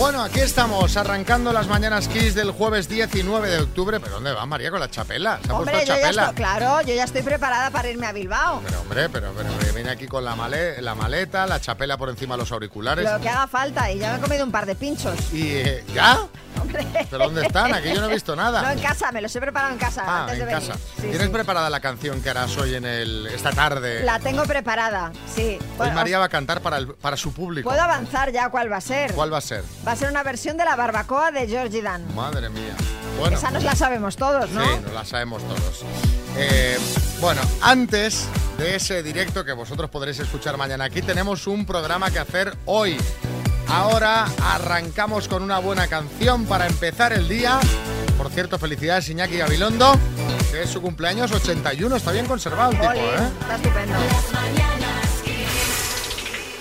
Bueno, aquí estamos, arrancando las mañanas Kiss del jueves 19 de octubre. ¿Pero dónde va María con la chapela? ¿Se ha Hombre, puesto yo ya estoy, claro, yo ya estoy preparada para irme a Bilbao. Pero hombre, pero, pero, pero viene aquí con la, male- la maleta, la chapela por encima de los auriculares. Lo que haga falta y ya me he comido un par de pinchos. ¿Y eh, ya? Hombre. ¿Pero dónde están? Aquí yo no he visto nada. No, en casa, me los he preparado en casa Ah, antes de en venir. casa. Sí, ¿Tienes sí. preparada la canción que harás hoy en el esta tarde? La tengo preparada, sí. Hoy María va a cantar para, el- para su público. ¿Puedo avanzar ya cuál va a ser? ¿Cuál va a ser? Va a ser una versión de la barbacoa de Georgie Dan. Madre mía. Bueno, Esa nos la sabemos todos, ¿no? sí, nos la sabemos todos. Eh, bueno, antes de ese directo que vosotros podréis escuchar mañana, aquí tenemos un programa que hacer hoy. Ahora arrancamos con una buena canción para empezar el día. Por cierto, felicidades Iñaki Gabilondo, que es su cumpleaños 81, está bien conservado el tipo, ¿eh? Está estupendo.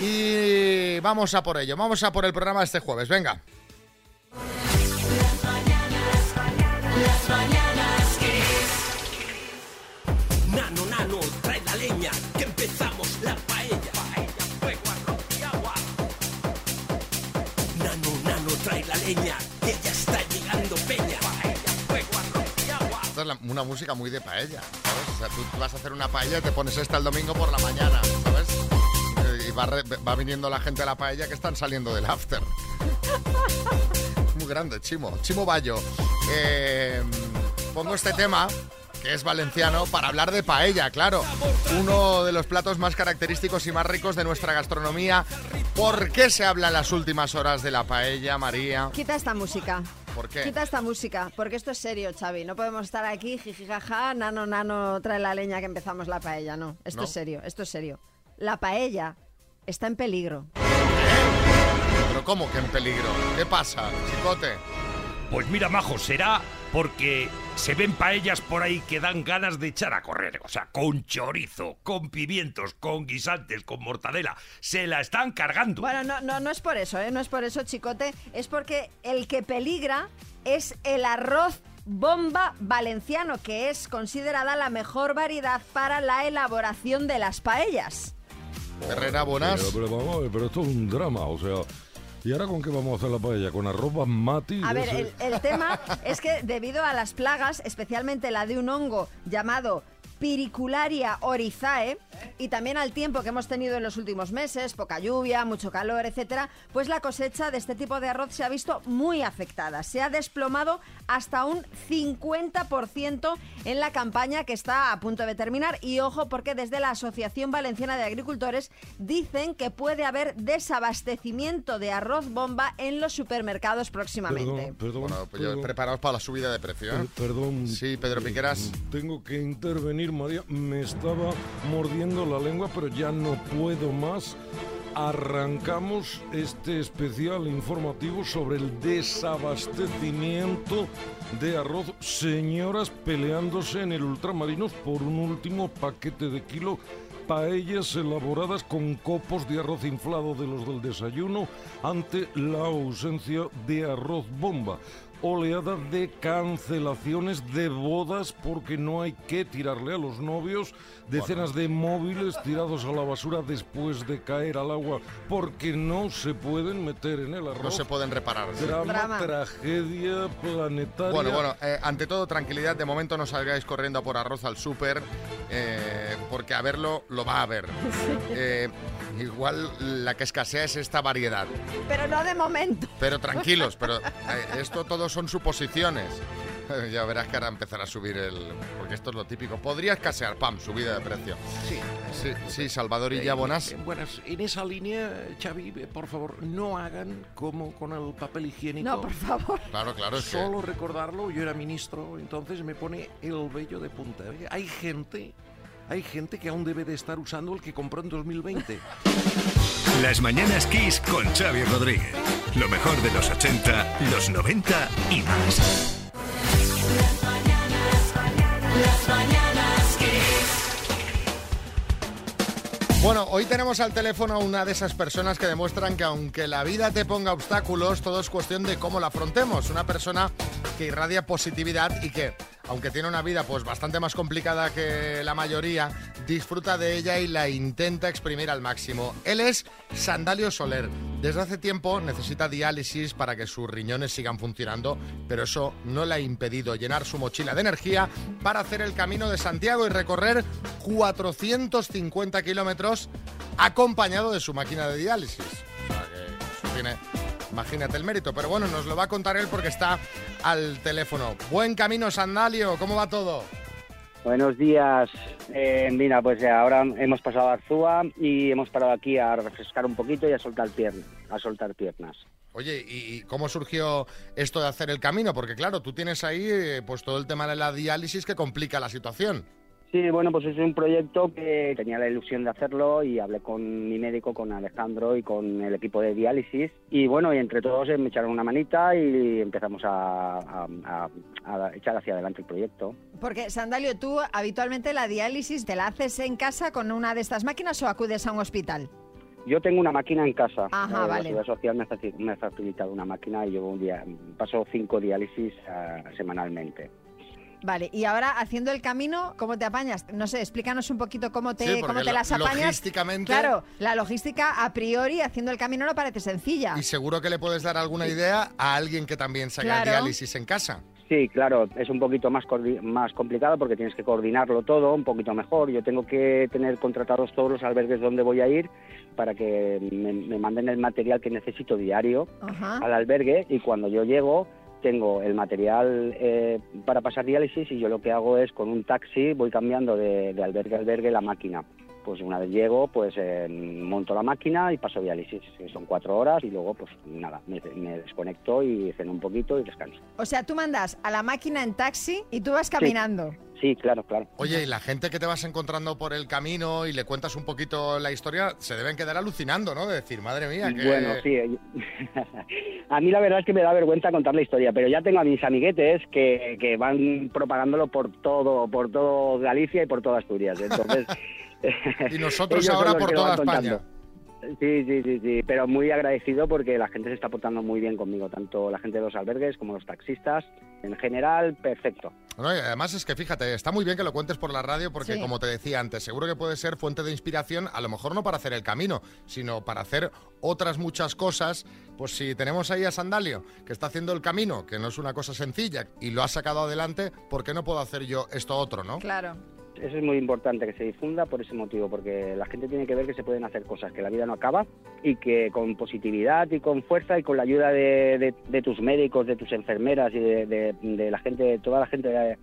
Y vamos a por ello, vamos a por el programa de este jueves, venga. Leña, que ya está llegando peña. Esta es una música muy de paella, ¿sabes? O sea, tú vas a hacer una paella y te pones esta el domingo por la mañana, ¿sabes? Eh, Y va, re- va viniendo la gente a la paella que están saliendo del after. Muy grande, Chimo. Chimo Bayo. Eh, pongo este tema, que es valenciano, para hablar de paella, claro. Uno de los platos más característicos y más ricos de nuestra gastronomía. ¿Por qué se habla en las últimas horas de la paella, María? Quita esta música. ¿Por qué? Quita esta música, porque esto es serio, Xavi. No podemos estar aquí, jijijaja, nano, nano, trae la leña que empezamos la paella. No, esto ¿No? es serio, esto es serio. La paella está en peligro. ¿Pero cómo que en peligro? ¿Qué pasa, chicote? Pues mira, Majo, será porque se ven paellas por ahí que dan ganas de echar a correr. O sea, con chorizo, con pimientos, con guisantes, con mortadela. Se la están cargando. Bueno, no, no, no es por eso, ¿eh? No es por eso, chicote. Es porque el que peligra es el arroz bomba valenciano, que es considerada la mejor variedad para la elaboración de las paellas. Herrera, buenas. Pero, pero ver, pero esto es un drama, o sea. ¿Y ahora con qué vamos a hacer la paella? ¿Con arroz basmati? A ver, el tema es que debido a las plagas, especialmente la de un hongo llamado Piricularia orizae, y también al tiempo que hemos tenido en los últimos meses, poca lluvia, mucho calor, etcétera, pues la cosecha de este tipo de arroz se ha visto muy afectada. Se ha desplomado hasta un 50% en la campaña que está a punto de terminar. Y ojo, porque desde la Asociación Valenciana de Agricultores dicen que puede haber desabastecimiento de arroz bomba en los supermercados próximamente. Perdón, perdón. Bueno, pues perdón, preparaos para la subida de precio, ¿eh? per- perdón. Sí, Pedro Piqueras. Tengo que intervenir, María. Me estaba mordiendo la lengua, pero ya no puedo más. Arrancamos este especial informativo sobre el desabastecimiento de arroz. Señoras peleándose en el Ultramarinos por un último paquete de kilo. Paellas elaboradas con copos de arroz inflado de los del desayuno ante la ausencia de arroz bomba oleada de cancelaciones de bodas porque no hay que tirarle a los novios, decenas de móviles tirados a la basura después de caer al agua porque no se pueden meter en el arroz. No se pueden reparar. sí. Drama, Drama. tragedia planetaria. Bueno, bueno, eh, ante todo, tranquilidad. De momento no salgáis corriendo a por arroz al súper, eh, porque a verlo lo va a ver. Eh, igual la que escasea es esta variedad. Pero no de momento. Pero tranquilos, pero eh, esto todo son suposiciones. Ya verás que ahora empezará a subir el... Porque esto es lo típico. Podría escasear, pam, subida de precio. Sí. Sí, sí, Salvador y ya buenas. Eh, buenas. En esa línea, Xavi, eh, por favor, no hagan como con el papel higiénico. No, por favor. Claro, claro, es que... Solo recordarlo, yo era ministro, entonces me pone el vello de punta. Hay gente, hay gente que aún debe de estar usando el que compró en 2020. Las mañanas Kiss con Xavi Rodríguez. Lo mejor de los 80, los 90 y más. Bueno, hoy tenemos al teléfono a una de esas personas que demuestran que aunque la vida te ponga obstáculos, todo es cuestión de cómo la afrontemos. Una persona que irradia positividad y que, aunque tiene una vida pues bastante más complicada que la mayoría, disfruta de ella y la intenta exprimir al máximo. Él es Sandalio Soler. Desde hace tiempo necesita diálisis para que sus riñones sigan funcionando, pero eso no le ha impedido llenar su mochila de energía para hacer el camino de Santiago y recorrer 450 kilómetros acompañado de su máquina de diálisis. O sea que eso tiene, imagínate el mérito. Pero bueno, nos lo va a contar él porque está al teléfono. Buen camino, Sandalio, ¿cómo va todo? Buenos días. Eh, mira, pues eh, ahora hemos pasado a Arzúa y hemos parado aquí a refrescar un poquito y a soltar piernas. A soltar piernas. Oye, ¿y cómo surgió esto de hacer el camino? Porque claro, tú tienes ahí eh, pues todo el tema de la diálisis que complica la situación. Sí, bueno, pues es un proyecto que tenía la ilusión de hacerlo y hablé con mi médico, con Alejandro y con el equipo de diálisis. Y bueno, y entre todos eh, me echaron una manita y empezamos a, a- a- a echar hacia adelante el proyecto. Porque, Sandalio, tú habitualmente la diálisis te la haces en casa con una de estas máquinas o acudes a un hospital. Yo tengo una máquina en casa. Ajá, Eh, vale. La Seguridad Social me ha, faci- me ha facilitado una máquina y yo un día paso cinco diálisis ah, semanalmente. Vale, y ahora haciendo el camino, ¿cómo te apañas? No sé, explícanos un poquito cómo te, Sí, cómo te las apañas. logísticamente- Claro, la logística a priori haciendo el camino no parece sencilla. Y seguro que le puedes dar alguna idea a alguien que también se haga Claro. diálisis en casa. Sí, claro, es un poquito más, más complicado porque tienes que coordinarlo todo un poquito mejor. Yo tengo que tener contratados todos los albergues donde voy a ir para que me, me manden el material que necesito diario Ajá. al albergue y cuando yo llego tengo el material eh, para pasar diálisis y yo lo que hago es con un taxi voy cambiando de, de albergue a albergue la máquina. Pues una vez llego, pues eh, monto la máquina y paso diálisis. Son cuatro horas y luego, pues nada, me, me desconecto y ceno un poquito y descanso. O sea, tú mandas a la máquina en taxi y tú vas caminando. Sí, claro, claro. Oye, y la gente que te vas encontrando por el camino y le cuentas un poquito la historia, se deben quedar alucinando, ¿no? De decir, madre mía, que... Bueno, sí. eh, a mí la verdad es que me da vergüenza contar la historia, pero ya tengo a mis amiguetes que, que van propagándolo por todo, por todo Galicia y por toda Asturias. Entonces, Y nosotros ahora por toda España. contando. Sí, sí, sí, sí, pero muy agradecido porque la gente se está portando muy bien conmigo, tanto la gente de los albergues como los taxistas. En general, perfecto. No, y además es que fíjate, está muy bien que lo cuentes por la radio porque, Sí. como te decía antes, seguro que puede ser fuente de inspiración, a lo mejor no para hacer el camino, sino para hacer otras muchas cosas. Pues si tenemos ahí a Sandalio, que está haciendo el camino, que no es una cosa sencilla, y lo ha sacado adelante, ¿por qué no puedo hacer yo esto otro, no? Claro. Eso es muy importante que se difunda por ese motivo, porque la gente tiene que ver que se pueden hacer cosas, que la vida no acaba y que con positividad y con fuerza y con la ayuda de, de- tus médicos, de tus enfermeras y de, de- la gente, toda la gente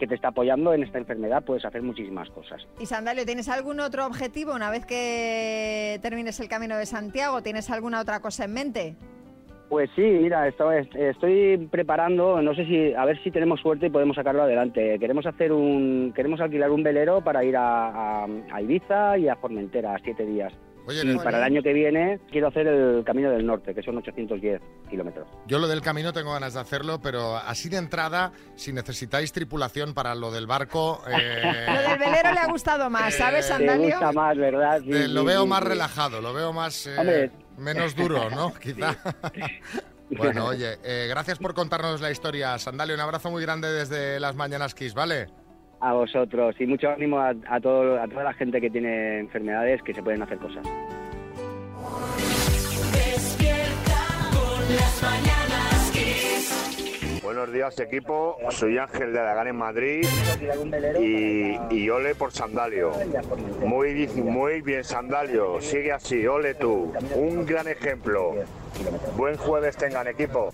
que te está apoyando en esta enfermedad, puedes hacer muchísimas cosas. Y Sandalio, ¿tienes algún otro objetivo una vez que termines el camino de Santiago? ¿Tienes alguna otra cosa en mente? Pues sí, mira, esto- estoy preparando, no sé si, a ver si tenemos suerte y podemos sacarlo adelante. Queremos hacer un, queremos alquilar un velero para ir a, a- a Ibiza y a Formentera, siete días. Oye, Y para el año que viene quiero hacer el Camino del Norte, que son 810 kilómetros. yo lo del camino tengo ganas de hacerlo, pero así de entrada, si necesitáis tripulación para lo del barco, eh, Lo del velero le ha gustado más, ¿sabes, Te Sandalio? gusta más, ¿verdad? Sí, eh, lo veo sí, más sí. relajado, lo veo más... eh, Hombre. Menos duro, ¿no? Quizá. Bueno, oye, eh, gracias por contarnos la historia. Sandalio, un abrazo muy grande desde las Mañanas Kiss, ¿vale? A vosotros y mucho ánimo a, a todo, a toda la gente que tiene enfermedades que se pueden hacer cosas. Despierta con las mañanas. Buenos días equipo, soy Ángel de Aragán en Madrid y, y ole por Sandalio. Muy, muy bien Sandalio, sigue así, ole tú. Un gran ejemplo. Buen jueves tengan equipo.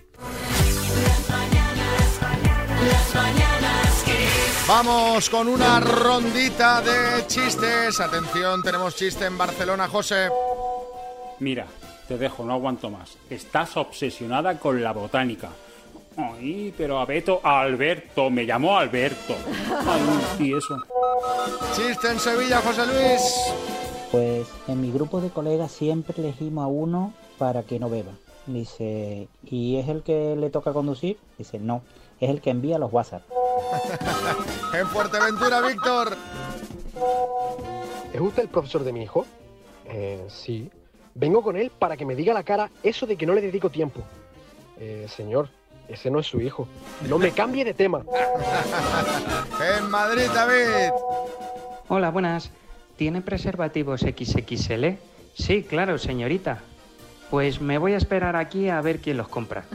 Vamos con una rondita de chistes. Atención, tenemos chiste en Barcelona, José. Mira, te dejo, no aguanto más. Estás obsesionada con la botánica. Ay, pero Abeto, Alberto, me llamó Alberto. Ay, y eso. Chiste en Sevilla, José Luis. Pues en mi grupo de colegas siempre elegimos a uno para que no beba. Dice, ¿y es el que le toca conducir? Dice, no, es el que envía los WhatsApp. En Fuerteventura, Víctor. ¿Es usted el profesor de mi hijo? Eh, sí. Vengo con él para que me diga a la cara eso de que no le dedico tiempo. Eh, señor, ese no es su hijo. No me cambie de tema. en Madrid, David. Hola, buenas. ¿Tiene preservativos XXL? Sí, claro, señorita. Pues me voy a esperar aquí a ver quién los compra.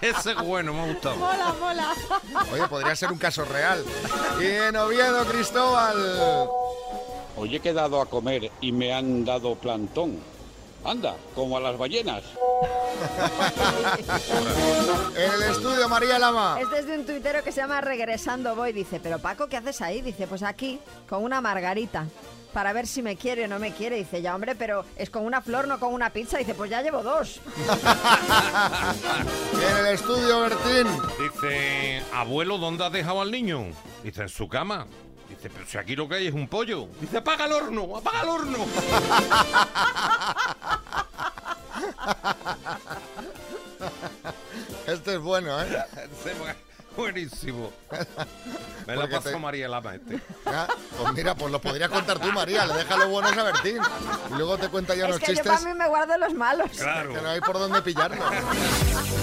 Ese es bueno, me ha gustado. Mola, mola. Oye, podría ser un caso real. Y en Oviedo, Cristóbal. Hoy he quedado a comer y me han dado plantón. Anda, como a las ballenas. En el estudio, María Lama. Este es de un tuitero que se llama Regresando Voy. Dice, pero Paco, ¿qué haces ahí? Dice, pues aquí, con una margarita. Para ver si me quiere o no me quiere. Dice, ya hombre, pero es con una flor, no con una pizza. Dice, pues ya llevo dos. En el estudio, Bertín. Dice, abuelo, ¿dónde has dejado al niño? Dice, en su cama. Dice, pero si aquí lo que hay es un pollo. Dice, apaga el horno, apaga el horno. Este es bueno, ¿eh? Buenísimo. Me lo Porque pasó te- María Lama este. Ah, Pues mira, pues lo podrías contar tú, María. Le deja lo bueno a Bertín. Y luego te cuenta ya es unos que yo chistes para mí me guardo los malos. que no hay por dónde pillarlo.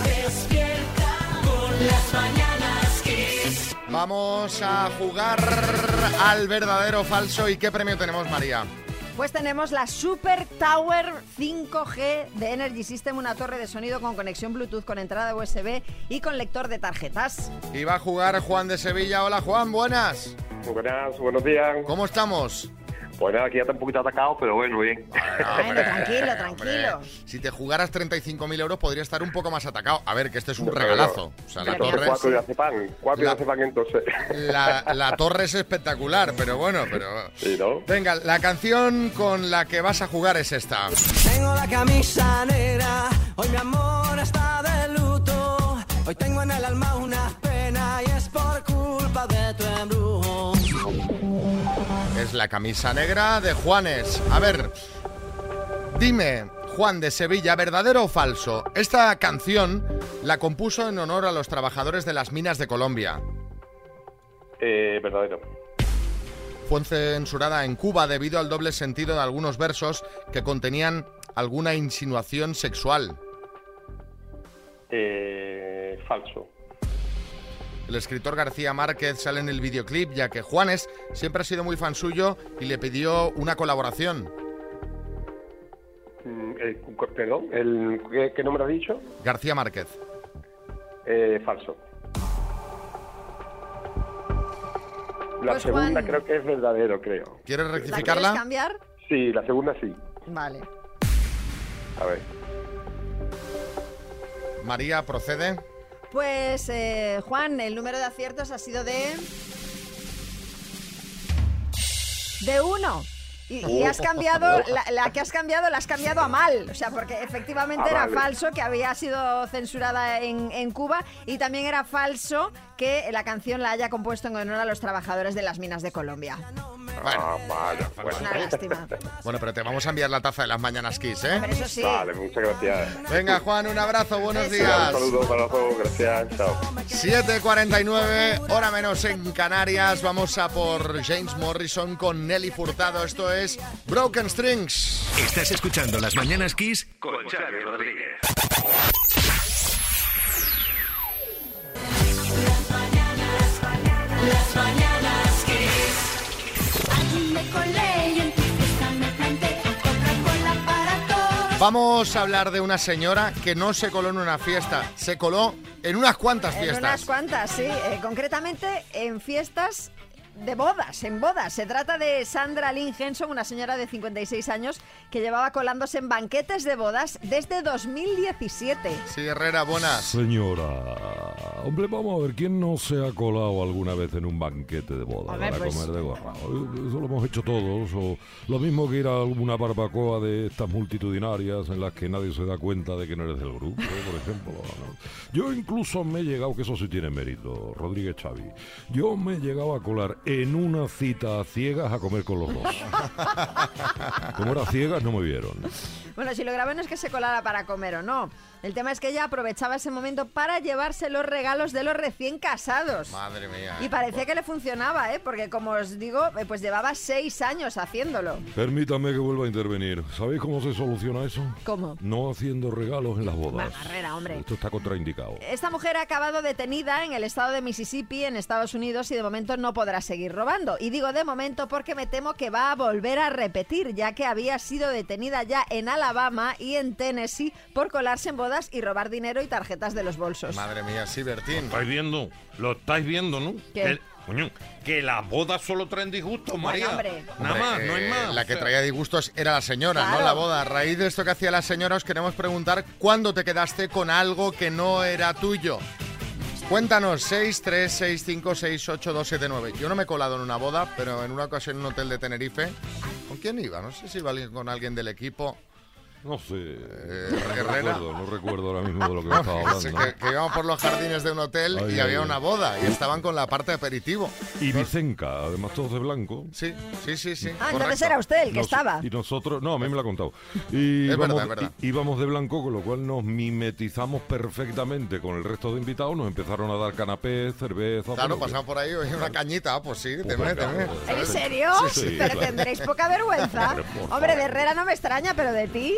Despierta con las mañanas. Vamos a jugar al verdadero o falso. ¿Y qué premio tenemos, María? Pues tenemos la Super Tower 5G de Energy System, una torre de sonido con conexión Bluetooth con entrada USB y con lector de tarjetas. Y va a jugar Juan de Sevilla. Hola, Juan, buenas. Buenas, buenos días. ¿Cómo estamos? Pues nada, aquí ya está un poquito atacado, pero bueno, bien. Bueno, tranquilo, tranquilo. Si te jugaras 35.000 euros, podría estar un poco más atacado. A ver, que este es un No, regalazo. O sea, la torre, Cuatro de acepan, cuatro La- acepan entonces. la, la torre es espectacular, pero bueno, pero... Sí, ¿no? Venga, la canción con la que vas a jugar es esta. Tengo la camisa negra, hoy mi amor está de luto. Hoy tengo en el alma una Es la camisa negra de Juanes. A ver, dime, Juan de Sevilla, ¿verdadero o falso? Esta canción la compuso en honor a los trabajadores de las minas de Colombia. Eh, verdadero. Fue censurada en Cuba debido al doble sentido de algunos versos que contenían alguna insinuación sexual. Eh, falso. El escritor García Márquez sale en el videoclip ya que Juanes siempre ha sido muy fan suyo y le pidió una colaboración. Mm, eh, perdón, el, ¿qué, qué nombre has dicho? García Márquez. Eh, falso. La Pues, segunda Juan. creo que es verdadero, creo. ¿Quieres ¿La quieres rectificarla? cambiar? Sí, la segunda sí. Vale. A ver. María, procede. Pues, eh, Juan, el número de aciertos ha sido de... De uno. Y, y has cambiado, la, la que has cambiado la has cambiado a mal, o sea, porque efectivamente Ah, era vale. falso que había sido censurada en, en Cuba y también era falso que la canción la haya compuesto en honor a los trabajadores de las minas de Colombia. Ah, vaya, bueno. Una lástima. Bueno, pero te vamos a enviar la taza de las mañanas Kiss, ¿eh? Pero eso sí. Vale, muchas gracias. Venga, Juan, un abrazo, buenos días. Un saludo para todos, gracias, chao. 7.49, hora menos en Canarias. Vamos a por James Morrison con Nelly Furtado. Esto es Broken Strings. Estás escuchando Las Mañanas Kiss con Xavi Rodríguez. Las mañanas Kiss. Allí me colé y en tu fiesta me planté. Coca-Cola para todos. Vamos a hablar de una señora que no se coló en una fiesta, se coló en unas cuantas En fiestas. unas cuantas, sí. Eh, concretamente en fiestas de bodas, en bodas. Se trata de Sandra Lynn Henson, una señora de 56 años que llevaba colándose en banquetes de bodas desde 2017. Sí, Herrera, buenas. Señora, hombre, vamos a ver, ¿quién no se ha colado alguna vez en un banquete de boda Hombre, para pues- comer de gorrao? Eso lo hemos hecho todos, o lo mismo que ir a una barbacoa de estas multitudinarias en las que nadie se da cuenta de que no eres del grupo, por ejemplo. ¿no? Yo incluso me he llegado, que eso sí tiene mérito, Rodríguez Xavi, yo me he llegado a colar en una cita a ciegas a comer con. Como era ciegas, no me vieron. Bueno, si lo no es que se colara para comer o no. El tema es que ella aprovechaba ese momento para llevarse los regalos de los recién casados. Madre mía. Y parecía que le funcionaba, ¿eh? Porque como os digo, eh, pues llevaba seis años haciéndolo. Permítame que vuelva a intervenir. ¿Sabéis cómo se soluciona eso? ¿Cómo? No haciendo regalos en las bodas. Va, Herrera, hombre. Esto está contraindicado. Esta mujer ha acabado detenida en el estado de Mississippi, en Estados Unidos, y de momento no podrá seguir robando. Y digo de momento porque me temo que va a volver a repetir, ya que había sido detenida ya en Alabama y en Tennessee por colarse en bodas y robar dinero y tarjetas de los bolsos. Madre mía, sí, Bertín. ¿Estáis viendo? Lo estáis viendo, ¿no? ¿Qué? Que, coño, que las bodas solo traen disgustos, María. hombre. Nada Hombre, más, no hay eh, más. La que traía disgustos era la señora, Claro. no la boda. A raíz de esto que hacía la señora, os queremos preguntar cuándo te quedaste con algo que no era tuyo. Cuéntanos, 6, 3, 6, 5, 6, 8, 2, 7, 9. Yo no me he colado en una boda, pero en una ocasión en un hotel de Tenerife. ¿Con quién iba? No sé si iba con alguien del equipo. No sé. no, Herrera. recuerdo, no recuerdo ahora mismo de lo que me estaba Sí, hablando. que, que íbamos por los jardines de un hotel Ay, y ay, había ay. una boda y estaban con la parte de aperitivo. Y Vicenca, además todos de blanco. Sí, sí, sí, sí. Ah, entonces era usted el que Nos- estaba. Y nosotros, no, a mí me lo ha contado. Y Es verdad, íbamos, es verdad. íbamos de blanco, con lo cual nos mimetizamos perfectamente con el resto de invitados. Nos empezaron a dar canapés, cerveza. Claro, pasamos por ahí, oye, una cañita, pues sí, Pues teme, venga, teme. pues, ¿En serio? Sí, sí, pero claro. tendréis poca vergüenza. Hombre, de. Herrera no me extraña, pero de ti.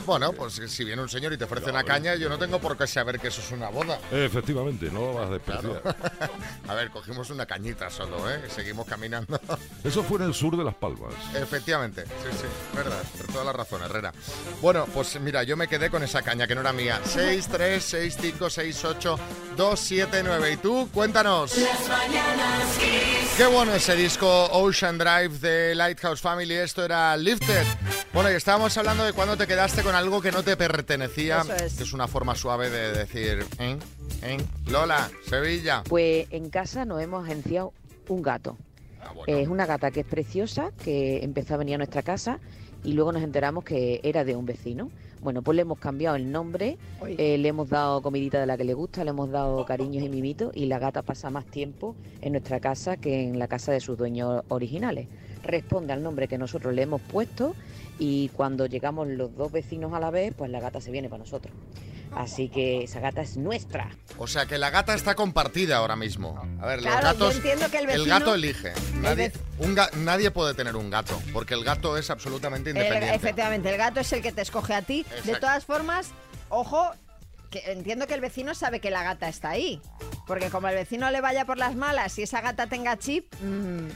Bueno, pues si viene un señor y te ofrece una caña, yo no tengo por qué saber que eso es una boda. Efectivamente, no vas a despreciar. A ver, cogimos una cañita solo, ¿eh? Seguimos caminando. Eso fue en el sur de Las Palmas. Efectivamente, sí, sí, verdad, por toda la razón, Herrera. Bueno, pues mira, yo me quedé con esa caña que no era mía. 6, 3, 6, 5, 6, 8, 2, 7, 9. ¿Y tú? Cuéntanos. Las mañanas Kiss. Qué bueno ese disco Ocean Drive de Lighthouse Family. Esto era Lifted. Bueno, y estábamos hablando de cuando te quedaste con algo que no te pertenecía. Es. Que es una forma suave de decir, ¿eh? ¿eh? Lola, Sevilla. Pues en casa nos hemos agenciado un gato. Ah, Es una gata que es preciosa, que empezó a venir a nuestra casa y luego nos enteramos que era de un vecino. Bueno, pues le hemos cambiado el nombre, eh, le hemos dado comidita de la que le gusta, le hemos dado cariños y mimitos y la gata pasa más tiempo en nuestra casa que en la casa de sus dueños originales. Responde al nombre que nosotros le hemos puesto y cuando llegamos los dos vecinos a la vez, pues la gata se viene para nosotros. Así que esa gata es nuestra. O sea que la gata está compartida ahora mismo. A ver, Claro, los yo gatos. entiendo que el vecino- gato elige. Nadie, vec- un ga- nadie puede tener un gato, porque el gato es absolutamente El- independiente. efectivamente, el gato es el que te escoge a ti. De todas formas, ojo, que entiendo que el vecino sabe que la gata está ahí. Porque como el vecino le vaya por las malas y esa gata tenga chip, mm,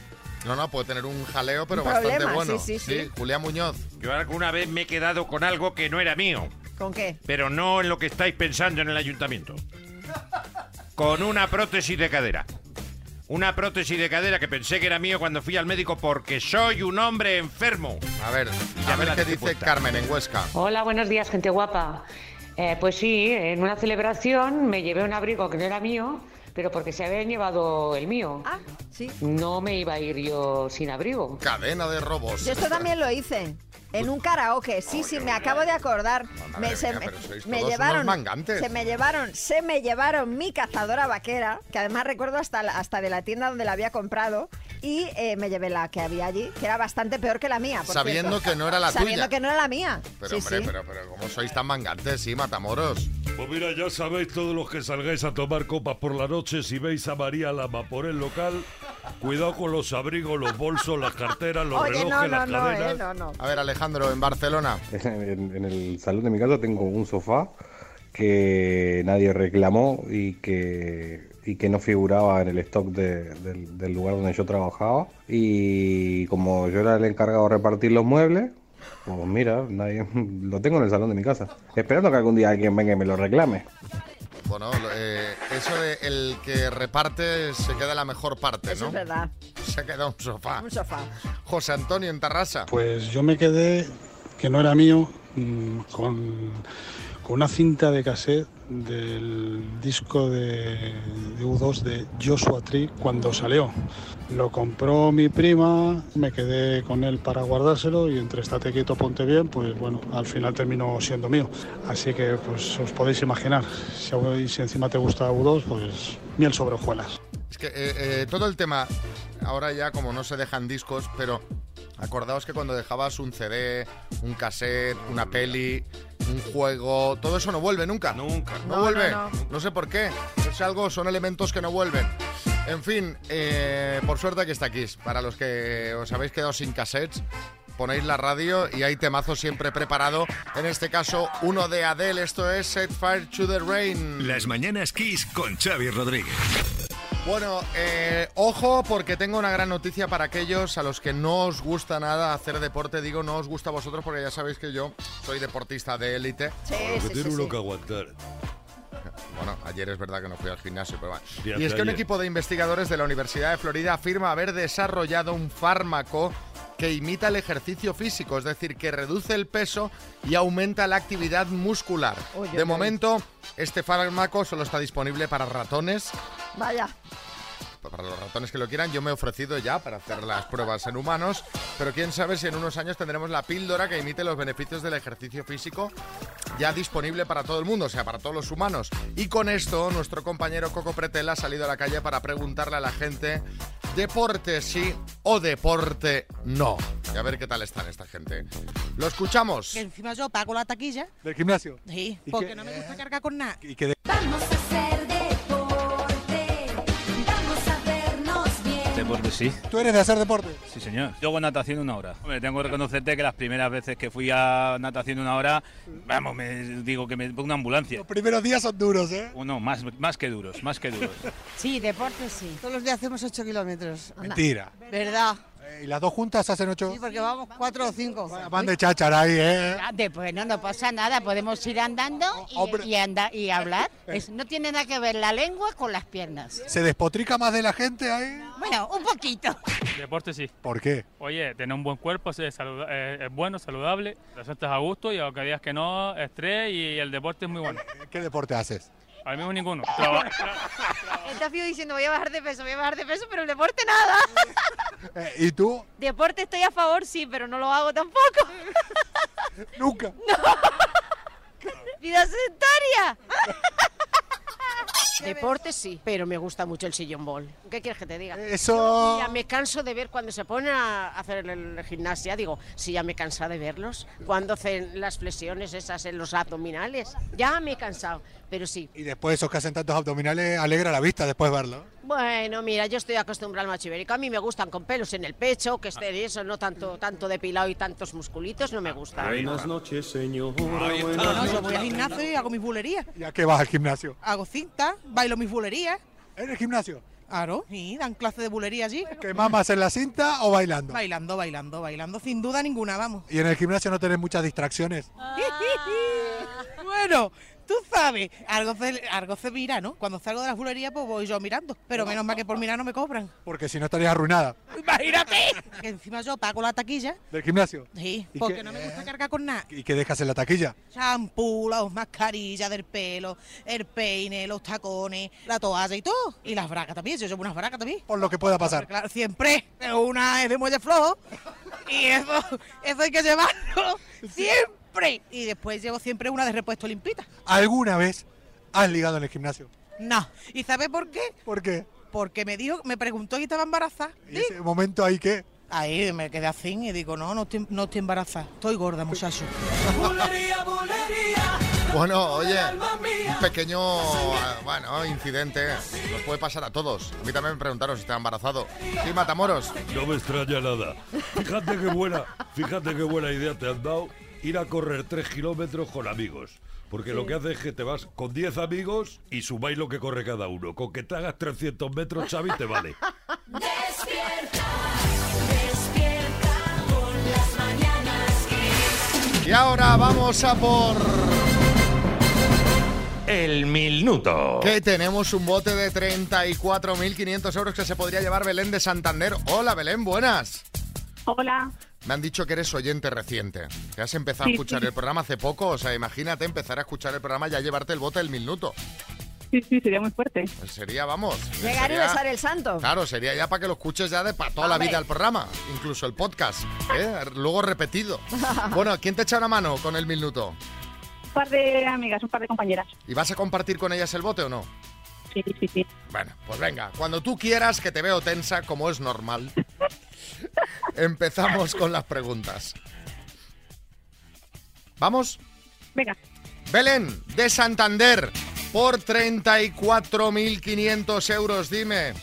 No, no, puede tener un jaleo, pero Un bastante problema, bueno. sí, sí, sí. Julián Muñoz. Yo alguna vez me he quedado con algo que no era mío, ¿con qué? pero no en lo que estáis pensando en el ayuntamiento. Con una prótesis de cadera. Una prótesis de cadera que pensé que era mío cuando fui al médico porque soy un hombre enfermo. A ver, Ya a ver qué dice puesta. Carmen en Huesca. Hola, buenos días, gente guapa. Eh, pues sí, en una celebración me llevé un abrigo que no era mío, pero porque se habían llevado el mío. Ah, sí. No me iba a ir yo sin abrigo. Cadena de robos. Yo esto también lo hice. En un karaoke, sí, sí, me acabo de acordar. Me, mía, se, sois me llevaron, se me llevaron, se me llevaron mi cazadora vaquera, que además recuerdo hasta, hasta de la tienda donde la había comprado, y eh, me llevé la que había allí, que era bastante peor que la mía. por Sabiendo cierto. que no era la Sabiendo tuya. que no era la mía. Pero sí, hombre, sí. pero, pero ¿cómo sois tan mangantes? Sí, matamoros. Pues mira, ya sabéis todos los que salgáis a tomar copas por la noche, si veis a María Lama por el local, cuidado con los abrigos, los bolsos, las carteras, los Oye, relojes, no, no, las no, cadenas. eh, no, no. A ver, Alejandro, en Barcelona. En, en el salón de mi casa tengo un sofá que nadie reclamó y que, y que no figuraba en el stock de- del, del lugar donde yo trabajaba. Y como yo era el encargado de repartir los muebles, pues mira, nadie, lo tengo en el salón de mi casa. Esperando que algún día alguien venga y me lo reclame. Eh, eso de el que reparte se queda la mejor parte, Eso ¿no? es verdad. Se queda un sofá. Un sofá. José Antonio en Tarrasa. Pues yo me quedé, que no era mío, mm, con, con una cinta de cassette del disco de, de U2 de Joshua Tree cuando salió. Lo compró mi prima, me quedé con él para guardárselo y entre estate quieto, ponte bien, pues bueno, al final terminó siendo mío. Así que pues os podéis imaginar, si, si encima te gusta U2, pues miel sobre hojuelas. Es que eh, eh, todo el tema, ahora ya como no se dejan discos, pero Acordaos que cuando dejabas un CD, un cassette, una peli, un juego, todo eso no vuelve nunca. Nunca. No, No, vuelve. no, no. sé por qué. Es algo, son elementos que no vuelven. En fin, eh, por suerte que está Kiss. Para los que os habéis quedado sin cassettes, ponéis la radio y hay temazo siempre preparado. En este caso, uno de Adele. Esto es Set Fire to the Rain. Las mañanas Kiss con Xavi Rodríguez. Bueno, eh, ojo porque tengo una gran noticia para aquellos a los que no os gusta nada hacer deporte. Digo, no os gusta a vosotros porque ya sabéis que yo soy deportista de élite. Sí, sí, tiene sí, uno sí. que aguantar. Bueno, ayer es verdad que no fui al gimnasio, pero bueno. Y es que un equipo de investigadores de la Universidad de Florida afirma haber desarrollado un fármaco que imita el ejercicio físico, es decir, que reduce el peso y aumenta la actividad muscular. De momento, este fármaco solo está disponible para ratones, Vaya. para los ratones que lo quieran, yo me he ofrecido ya para hacer las pruebas en humanos, pero quién sabe si en unos años tendremos la píldora que imite los beneficios del ejercicio físico ya disponible para todo el mundo, o sea, para todos los humanos. Y con esto, nuestro compañero Coco Pretel ha salido a la calle para preguntarle a la gente, deporte sí o deporte no. Y a ver qué tal están esta gente. Lo escuchamos. Que encima yo pago la taquilla. ¿Del gimnasio? Sí, ¿Y porque qué? no me gusta cargar con nada. ¿Y que de- Vamos a hacer Deporte sí. ¿Tú eres de hacer deporte? Sí, señor. Yo hago natación una hora. Hombre, tengo que reconocerte que las primeras veces que fui a natación una hora, vamos, me digo que me pongo una ambulancia. Los primeros días son duros, ¿eh? O no, más, más que duros, más que duros. Sí, deporte sí. Todos los días hacemos 8 kilómetros. Mentira. ¿Verdad? Eh, ¿Y las dos juntas hacen ocho? Sí, porque vamos 4 o 5. Van de cháchara ahí, ¿eh? Después no, no pasa nada, podemos ir andando y, y, anda- y hablar. Es- no tiene nada que ver la lengua con las piernas. ¿Se despotrica más de la gente ahí? Bueno, un poquito. Deporte sí. ¿Por qué? Oye, tener un buen cuerpo es, saluda- eh, es bueno, saludable, te sientes a gusto y aunque digas que no, estrés y el deporte es muy bueno. ¿Qué deporte haces? Al mismo ninguno. Traba- Está Fío diciendo voy a bajar de peso, voy a bajar de peso, pero el deporte nada. Eh, ¿Y tú? Deporte estoy a favor, sí, pero no lo hago tampoco. Nunca. ¡Vida sedentaria! Deporte sí, pero me gusta mucho el sillón ball. ¿Qué quieres que te diga? Eso- ya me canso de ver cuando se ponen a hacer el gimnasia, digo, sí, ya me he cansado de verlos. Cuando hacen las flexiones esas en los abdominales, ya me he cansado, pero sí. Y después esos que hacen tantos abdominales, alegra la vista después verlo. Bueno, mira, yo estoy acostumbrada al macho ibérico. A mí me gustan con pelos en el pecho, que estén eso, no tanto, tanto depilado y tantos musculitos, no me gusta. noches, señor. No, yo voy al gimnasio y hago mis bulerías. ¿Y a qué vas al gimnasio? Hago cinta, bailo mis bulerías. ¿En el gimnasio? Claro, sí, dan clase de bulería allí. ¿Que mamas en la cinta o bailando? Bailando, bailando, bailando, sin duda ninguna, vamos. ¿Y en el gimnasio no tenés muchas distracciones? bueno, tú sabes, algo se, algo se mira, ¿no? Cuando salgo de las bulerías, pues voy yo mirando. Pero menos mal que por mirar no me cobran. Porque si no estarías arruinada. ¡Imagínate! que encima yo pago la taquilla. ¿Del gimnasio? Sí, ¿Y porque qué- no me gusta cargar con nada. ¿Y qué dejas en la taquilla? Shampoo, las mascarillas del pelo, el peine, los tacones, la toalla y todo. Y las bracas también, yo llevo unas bracas también. Por lo que pueda pasar. Claro, siempre. Una es de muelle flojo. Y eso, eso hay que llevarlo siempre. Y después llevo siempre una de repuesto limpita. ¿Alguna vez has ligado en el gimnasio? No. ¿Y sabe por qué? ¿Por qué? Porque me dijo, me preguntó y estaba embarazada. ¿Y ese momento ahí qué? Ahí me quedé así y digo, no, no estoy, no estoy embarazada. Estoy gorda, muchacho. Bueno, oye, un pequeño eh, bueno, incidente. Nos puede pasar a todos. A mí también me preguntaron si estaba embarazado. Sí, Matamoros. No me extraña nada. Fíjate qué buena, fíjate qué buena idea te han dado ir a correr tres kilómetros con amigos. Porque lo que hace es que te vas con 10 amigos y sumáis lo que corre cada uno. Con que te hagas 300 metros, Xavi, te vale. Despierta, despierta con las mañanas Kiss. Y ahora vamos a por... El minuto. Que tenemos un bote de 34.500 euros que se podría llevar Belén de Santander. Hola Belén, buenas. Hola. Me han dicho que eres oyente reciente, que has empezado Sí, a escuchar sí. el programa hace poco, o sea, imagínate empezar a escuchar el programa y ya llevarte el bote del minuto. Sí, sí, sería muy fuerte. Pues sería, vamos. Llegar y sería- besar el santo. Claro, sería ya para que lo escuches ya de para toda la vida el programa, incluso el podcast, ¿eh? luego repetido. Bueno, ¿quién te echa una mano con el minuto? Un par de amigas, un par de compañeras. ¿Y vas a compartir con ellas el bote o no? Sí, sí, sí. Bueno, pues venga, cuando tú quieras, que te veo tensa, como es normal. Empezamos con las preguntas. ¿Vamos? Venga. Belén, de Santander, por 34.500 euros, dime.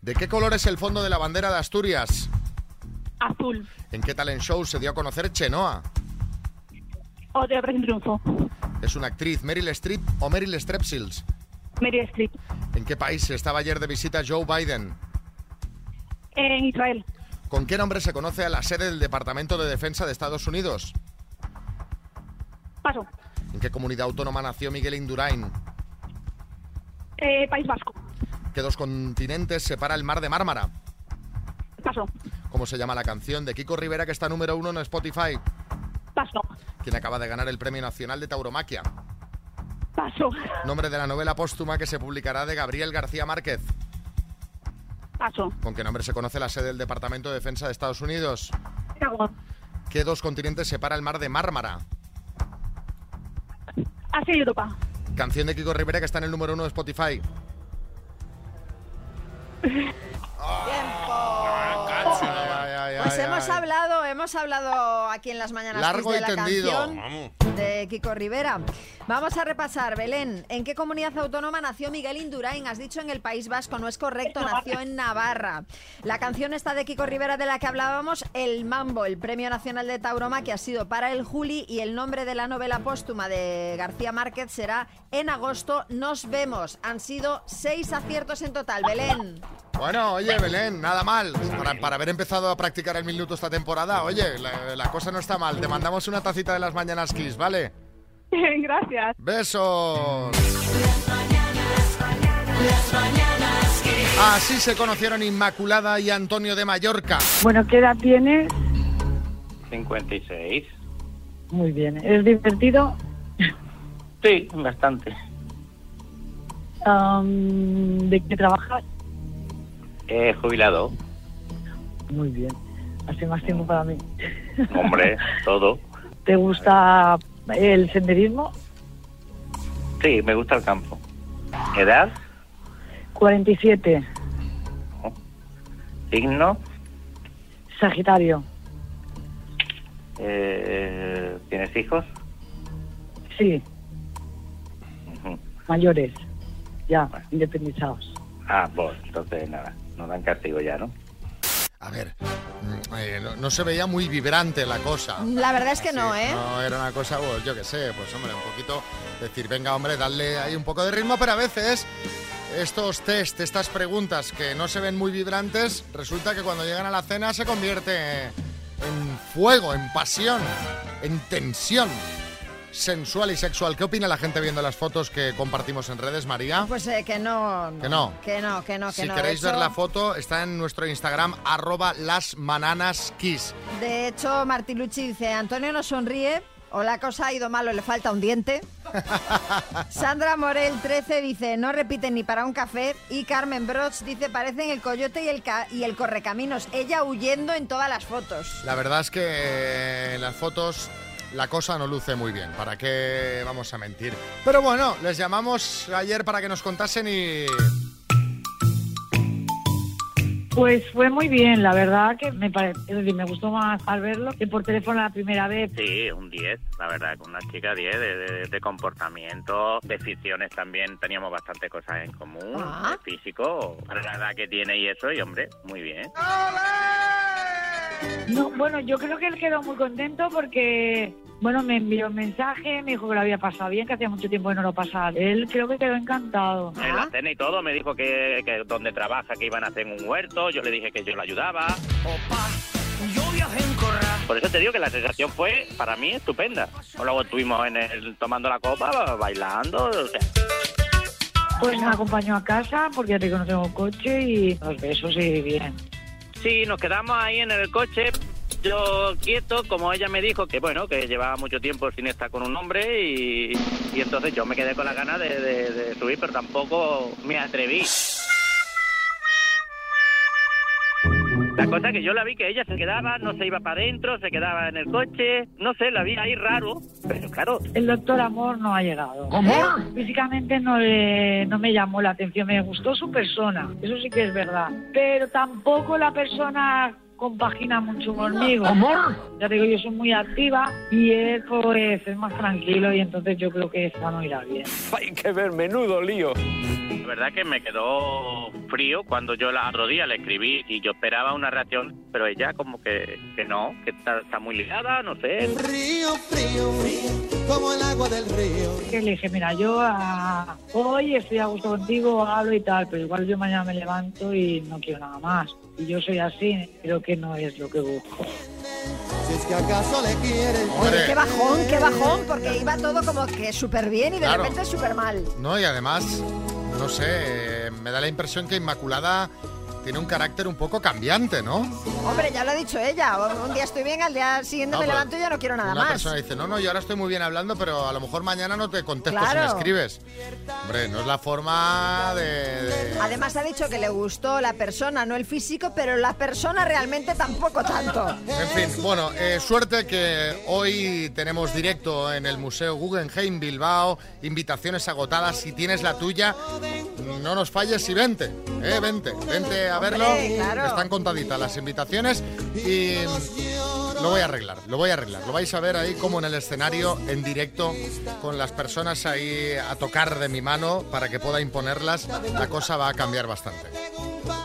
¿De qué color es el fondo de la bandera de Asturias? Azul. ¿En qué talent show se dio a conocer Chenoa? O de Triunfo. ¿Es una actriz Meryl Streep o Meryl Strepsils? Mary Street. ¿En qué país estaba ayer de visita Joe Biden? En Israel. ¿Con qué nombre se conoce a la sede del Departamento de Defensa de Estados Unidos? Paso. ¿En qué comunidad autónoma nació Miguel Indurain? Eh, País Vasco. ¿Qué dos continentes separa el mar de Mármara? Paso. ¿Cómo se llama la canción de Kiko Rivera que está número uno en Spotify? Paso. ¿Quién acaba de ganar el Premio Nacional de Tauromaquia? Paso. Nombre de la novela póstuma que se publicará de Gabriel García Márquez. Paso. ¿Con qué nombre se conoce la sede del Departamento de Defensa de Estados Unidos? ¿Qué dos continentes separa el mar de Mármara? Asia y Europa. Canción de Kiko Rivera que está en el número uno de Spotify. hemos hablado aquí en las mañanas Largo de la tendido. canción de Kiko Rivera. Vamos a repasar, Belén, ¿en qué comunidad autónoma nació Miguel Indurain? Has dicho en el País Vasco, no es correcto, nació en Navarra. La canción está de Kiko Rivera de la que hablábamos, El Mambo, el Premio Nacional de Tauroma que ha sido para el Juli y el nombre de la novela póstuma de García Márquez será En agosto nos vemos. Han sido seis aciertos en total, Belén. Bueno, oye, Belén, nada mal. Para, para haber empezado a practicar el minuto esta temporada, oye, la, la cosa no está mal. Te mandamos una tacita de las mañanas Kiss, ¿vale? Gracias. Besos. Las mañanas Kiss. Así se conocieron Inmaculada y Antonio de Mallorca. Bueno, ¿qué edad tienes? 56. Muy bien. ¿Es divertido? Sí, bastante. ¿De qué trabajas? He jubilado. Muy bien. Así más tiempo para mí. Hombre, todo. ¿Te gusta el senderismo? Sí, me gusta el campo. ¿Edad? 47. ¿Signo? Sagitario. Eh, ¿Tienes hijos? Sí. Mayores. Ya, independizados. Ah, pues entonces nada, nos dan castigo ya, ¿no? A ver, mm, eh, no, no se veía muy vibrante la cosa. La verdad es que no, ¿eh? No, era una cosa, pues yo qué sé, pues hombre, un poquito decir, venga, hombre, darle ahí un poco de ritmo, pero a veces estos test, estas preguntas que no se ven muy vibrantes, resulta que cuando llegan a la cena se convierte en fuego, en pasión, en tensión sensual y sexual. ¿Qué opina la gente viendo las fotos que compartimos en redes, María? Pues eh, que no, Que no. Que no, que no, que si no. queréis ver la foto, está en nuestro Instagram, arroba lasmananaskiss. De hecho, Martilucci dice, Antonio no sonríe, o la cosa ha ido mal o le falta un diente. Sandra Morel 13 dice, no repiten ni para un café. Y Carmen Broch dice, parecen el coyote y el, ca- y el correcaminos. Ella huyendo en todas las fotos. La verdad es que eh, en las fotos la cosa no luce muy bien. ¿Para qué vamos a mentir? Pero bueno, les llamamos ayer para que nos contasen y... Pues fue muy bien, la verdad que me es decir, me gustó más al verlo que por teléfono la primera vez. Sí, un 10, la verdad, con una chica 10 de, de- de comportamiento, de ficciones también teníamos bastante cosas en común, Ah. de físico, para la edad que tiene y eso, y hombre, muy bien. No, bueno, yo creo que él quedó muy contento porque, bueno, me envió un mensaje, me dijo que lo había pasado bien, que hacía mucho tiempo que no lo pasaba. Él creo que quedó encantado. En la cena y todo me dijo que, que donde trabaja que iban a hacer un huerto, yo le dije que yo lo ayudaba. Por eso te digo que la sensación fue para mí estupenda. Luego estuvimos en el, tomando la copa, bailando, o sea, Pues me acompañó a casa porque ya te conocemos coche y los besos y bien. Sí, nos quedamos ahí en el coche, yo quieto, como ella me dijo que bueno, que llevaba mucho tiempo sin estar con un hombre y, y entonces yo me quedé con la ganas de, de- de subir, pero tampoco me atreví. La cosa que yo la vi que ella se quedaba, no se iba para adentro, se quedaba en el coche, no sé, la vi ahí raro, pero claro. El doctor Amor no ha llegado. ¿Cómo? Físicamente no, le- no me llamó la atención, me gustó su persona, eso sí que es verdad. Pero tampoco la persona compagina mucho conmigo. ¿Amor? Ya te digo, yo soy muy activa y él pues es más tranquilo y entonces yo creo que esta no irá bien. Hay que ver, menudo lío. La verdad que me quedó frío cuando yo la otro día le escribí y yo esperaba una reacción, pero ella como que, que no, que está, está muy ligada, no sé. Río frío, frío, como el agua del río. Que le dije, mira, yo ah, hoy estoy a gusto contigo, hablo y tal, pero igual yo mañana me levanto y no quiero nada más. Y yo soy así, creo que no es lo que busco. Si es que acaso le quieres. Oye, qué bajón, qué bajón, porque iba todo como que súper bien y de Claro. repente súper mal. No, y además, no sé, eh, me da la impresión que Inmaculada tiene un carácter un poco cambiante, ¿no? Hombre, ya lo ha dicho ella, un día estoy bien, al día siguiente No, me pero levanto y ya no quiero nada Una más. persona dice, no, no, yo ahora estoy muy bien hablando, pero a lo mejor mañana no te contesto si Claro. me escribes. Hombre, no es la forma de... de- Además ha dicho que le gustó la persona, no el físico, pero la persona realmente tampoco tanto. En fin, bueno, eh, suerte que hoy tenemos directo en el Museo Guggenheim Bilbao, invitaciones agotadas, si tienes la tuya, no nos falles y vente, eh, vente, vente a verlo, Hombre, claro. están contaditas las invitaciones y lo voy a arreglar, lo voy a arreglar, lo vais a ver ahí como en el escenario, en directo, con las personas ahí a tocar de mi mano para que pueda imponerlas, la cosa va a cambiar bastante.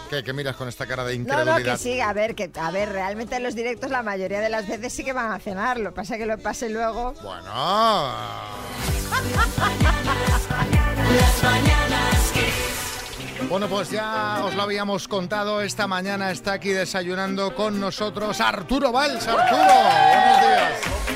¿Qué, qué miras con esta cara de No, incredulidad? no, que sí, a ver, que a ver, realmente en los directos la mayoría de las veces sí que van a cenar, lo pasa que lo pase luego. Bueno. Bueno, pues ya os lo habíamos contado. Esta mañana está aquí desayunando con nosotros Arturo Valls. Arturo, buenos días.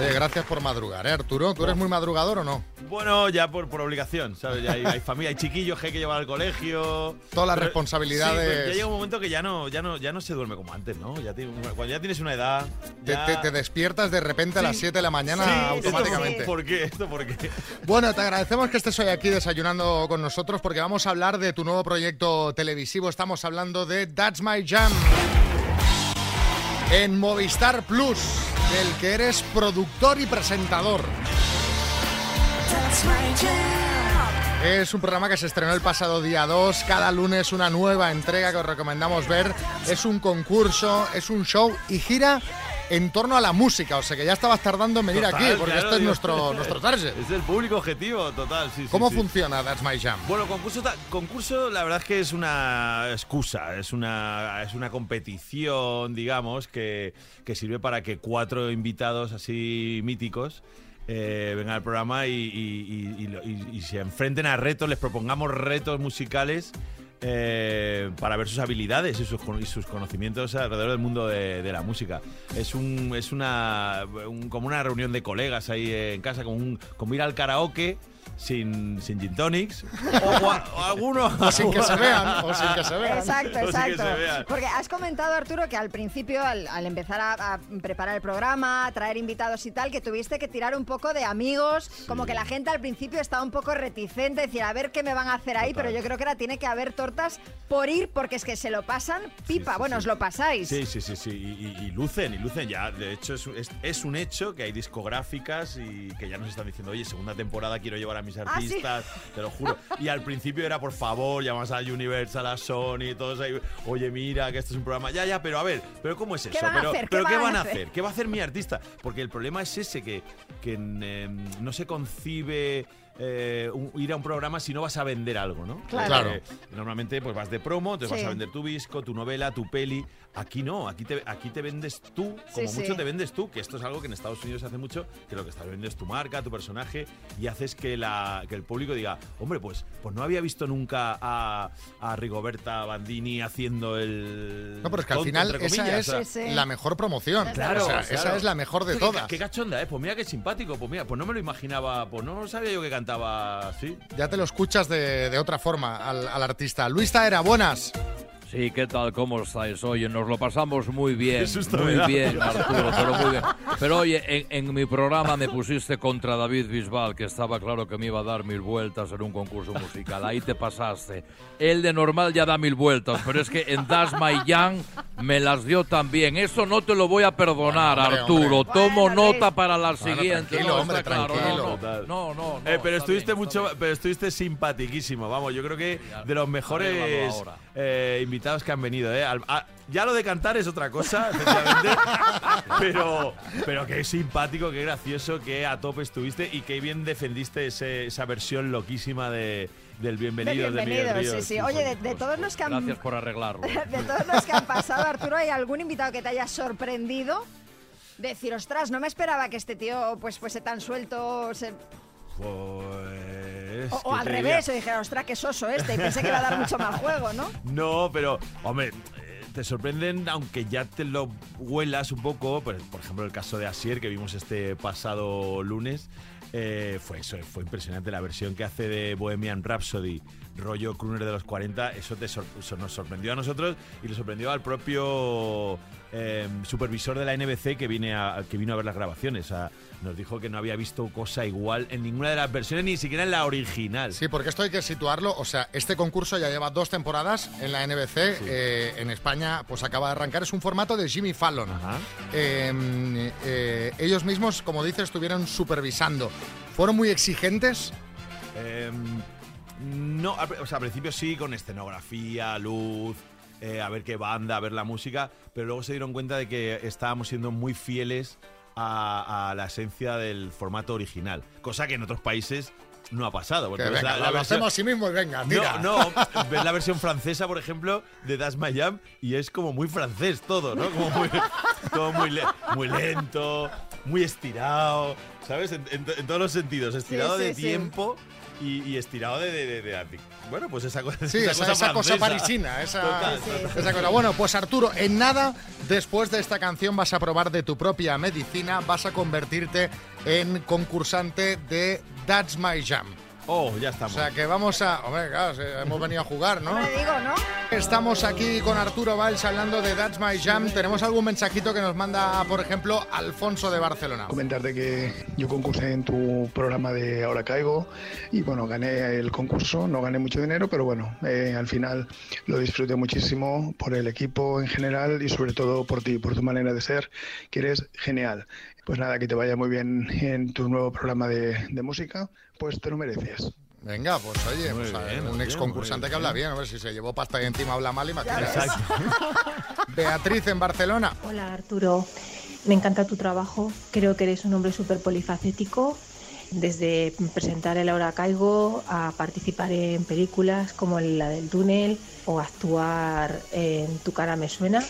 Oye, gracias por madrugar, ¿eh, Arturo? ¿Tú eres muy madrugador o no? Bueno, ya por, por obligación, ¿sabes? Ya hay, hay familia, hay chiquillos que hay que llevar al colegio. Todas las Pero- responsabilidades. Sí, ya llega un momento que ya no, ya no, ya no se duerme como antes, ¿no? Ya tiene- cuando ya tienes una edad. Te, ya- te- te despiertas de repente a las 7 de la mañana Sí, automáticamente. ¿esto ¿Por qué? ¿Esto por qué? Bueno, te agradecemos que estés hoy aquí desayunando con nosotros porque vamos a hablar de tu nuevo proyecto televisivo. Estamos hablando de That's My Jam en Movistar Plus, del que eres productor y presentador. Es un programa que se estrenó el pasado día 2. Cada lunes una nueva entrega que os recomendamos ver. Es un concurso, es un show y gira en torno a la música. O sea que ya estabas tardando en venir Total, aquí porque claro, este es nuestro, nuestro target. Es el público objetivo, total, sí, sí, ¿Cómo sí. funciona That's My Jam? Bueno, concurso, concurso, la verdad es que es una excusa, es una, es una competición, digamos, que, que sirve para que cuatro invitados así míticos eh, vengan al programa y, y- y se enfrenten a retos, les propongamos retos musicales. Eh, para ver sus habilidades y sus, y sus conocimientos alrededor del mundo de, la música. Es un es una un- como una reunión de colegas ahí en casa, como, un, como ir al karaoke sin, sin gin tonics o, o a- o alguno O sin que se vean, o sin que se vean. Exacto, exacto. vean. Porque has comentado, Arturo, que al principio, al, al empezar a, a preparar el programa, a traer invitados y tal, que tuviste que tirar un poco de amigos, como que la gente al principio estaba un poco reticente, decir, a ver qué me van a hacer ahí, pero yo creo que ahora tiene que haber tortas por ir, porque es que se lo pasan pipa. bueno, os lo pasáis. Sí, sí, sí, sí. Y, y- y lucen, y lucen ya. De hecho, es, un- es- es un hecho que hay discográficas y que ya nos están diciendo, oye, segunda temporada quiero llevar a mis Ah, ¿sí? artistas, te lo juro. Y al principio era, por favor, llamas a Universal, a Sony, todos ahí, oye, mira, que esto es un programa. Ya, ya, pero a ver, pero ¿cómo es ¿Qué eso? a pero, hacer? ¿Qué pero ¿qué van a van a hacer? hacer? ¿Qué va a hacer mi artista? Porque el problema es ese, que, que em, no se concibe... eh, un- ir a un programa si no vas a vender algo, ¿no? Claro. Claro. Eh, normalmente pues vas de promo, te vas a vender tu disco, tu novela, tu peli. Aquí no, aquí te, aquí te vendes tú, como Sí, mucho sí. te vendes tú, que esto es algo que en Estados Unidos se hace mucho, que lo que estás vendiendo es tu marca, tu personaje, y haces que, la, que el público diga, hombre, pues, pues no había visto nunca a, a Rigoberta Bandini haciendo el... No, pero es que al final esa es o sea, la mejor promoción. Claro, O sea, claro. esa es la mejor de Qué- todas. Qué, cachonda, ¿eh? Pues mira qué simpático. Pues mira, pues no me lo imaginaba. Pues no sabía yo que cantaba así. Ya te lo escuchas de, de otra forma al, al artista. Luis Taera, buenas. Sí, ¿qué tal? ¿Cómo estáis? Oye, nos lo pasamos muy bien. Qué susto me muy bien, Arturo, pero muy bien. Pero oye, en, en mi programa me pusiste contra David Bisbal, que estaba claro que me iba a dar mil vueltas en un concurso musical. Ahí te pasaste. Él de normal ya da mil vueltas, pero es que en Das My Young me las dio también. Eso no te lo voy a perdonar, Bueno, hombre, Arturo. hombre. Tomo Bueno, nota para la Bueno, siguiente. tranquilo, no, hombre, claro, no, tranquilo. no, no, no, Eh, pero estuviste bien, mucho, pero estuviste simpaticísimo. Vamos, yo creo que de los mejores eh, invitados que han venido. ¿eh? Al- a- ya lo de cantar es otra cosa, efectivamente. pero, pero qué simpático, qué gracioso, que a tope estuviste y qué bien defendiste ese- esa versión loquísima de, del De bienvenido de, Miguel bienvenidos, Ríos. sí, sí. Oye, de, de todos los que han... Gracias por arreglarlo. De todos los que han pasado, Arturo, ¿hay algún invitado que te haya sorprendido? Decir, ostras, no me esperaba que este tío pues fuese tan suelto. se- Pues, O, o ¿qué al revés, o dijera, ostras, qué soso este, y pensé que iba a dar mucho más juego, ¿no? No, pero, hombre, eh, te sorprenden, aunque ya te lo huelas un poco. Por, por ejemplo, el caso de Asier, que vimos este pasado lunes. eh, fue eso, fue impresionante la versión que hace de Bohemian Rhapsody, rollo crooner de los 40. Eso, te sor- eso nos sorprendió a nosotros y le sorprendió al propio eh, supervisor de la NBC que, viene a, que vino a ver las grabaciones. Nos dijo que no había visto cosa igual en ninguna de las versiones, ni siquiera en la original. Sí, porque esto hay que situarlo. O sea, este concurso ya lleva dos temporadas en la NBC. eh, en España, pues acaba de arrancar. Es un formato de Jimmy Fallon. Eh, eh, ellos mismos, como dices, estuvieron supervisando. ¿Fueron muy exigentes? Em, no, o sea, al principio sí, con escenografía, luz, eh, a ver qué banda, a ver la música, pero luego se dieron cuenta de que estábamos siendo muy fieles a, a la esencia del formato original, cosa que en otros países no ha pasado. porque Que ves venga, lo hacemos así mismo y venga, tira. No, no, ves la versión francesa, por ejemplo, de Das My Jam y es como muy francés todo, ¿no? Como muy, todo muy, le- muy lento, muy estirado, ¿sabes? En, en to- en todos los sentidos, estirado sí, de sí. tiempo y, y estirado de, de, de- de- Bueno, pues esa, cosa Sí, esa, esa cosa parisina, esa, Total, esa cosa. Bueno, pues Arturo, en nada, después de esta canción vas a probar de tu propia medicina, vas a convertirte en concursante de That's My Jam. Oh, ya estamos. O sea que vamos a... Hombre, claro, sí, hemos venido a jugar, ¿no? Hombre, digo, ¿no? Estamos aquí con Arturo Valls hablando de That's My Jam. Tenemos algún mensajito que nos manda, por ejemplo, Alfonso de Barcelona. Comentarte que yo concursé en tu programa de Ahora Caigo y bueno, gané el concurso, no gané mucho dinero, pero bueno, eh, al final lo disfruté muchísimo por el equipo en general y sobre todo por ti, por tu manera de ser, que eres genial. Pues nada, que te vaya muy bien en tu nuevo programa de, de música, pues te lo mereces. Venga, pues oye, pues, a ver, bien, un ex concursante que habla bien. bien, a ver si se llevó pasta y encima habla mal, imagínate. Exacto. Beatriz en Barcelona. Hola Arturo, me encanta tu trabajo, creo que eres un hombre súper polifacético, desde presentar el Ahora Caigo a participar en películas como la del túnel o actuar en Tu cara me suena.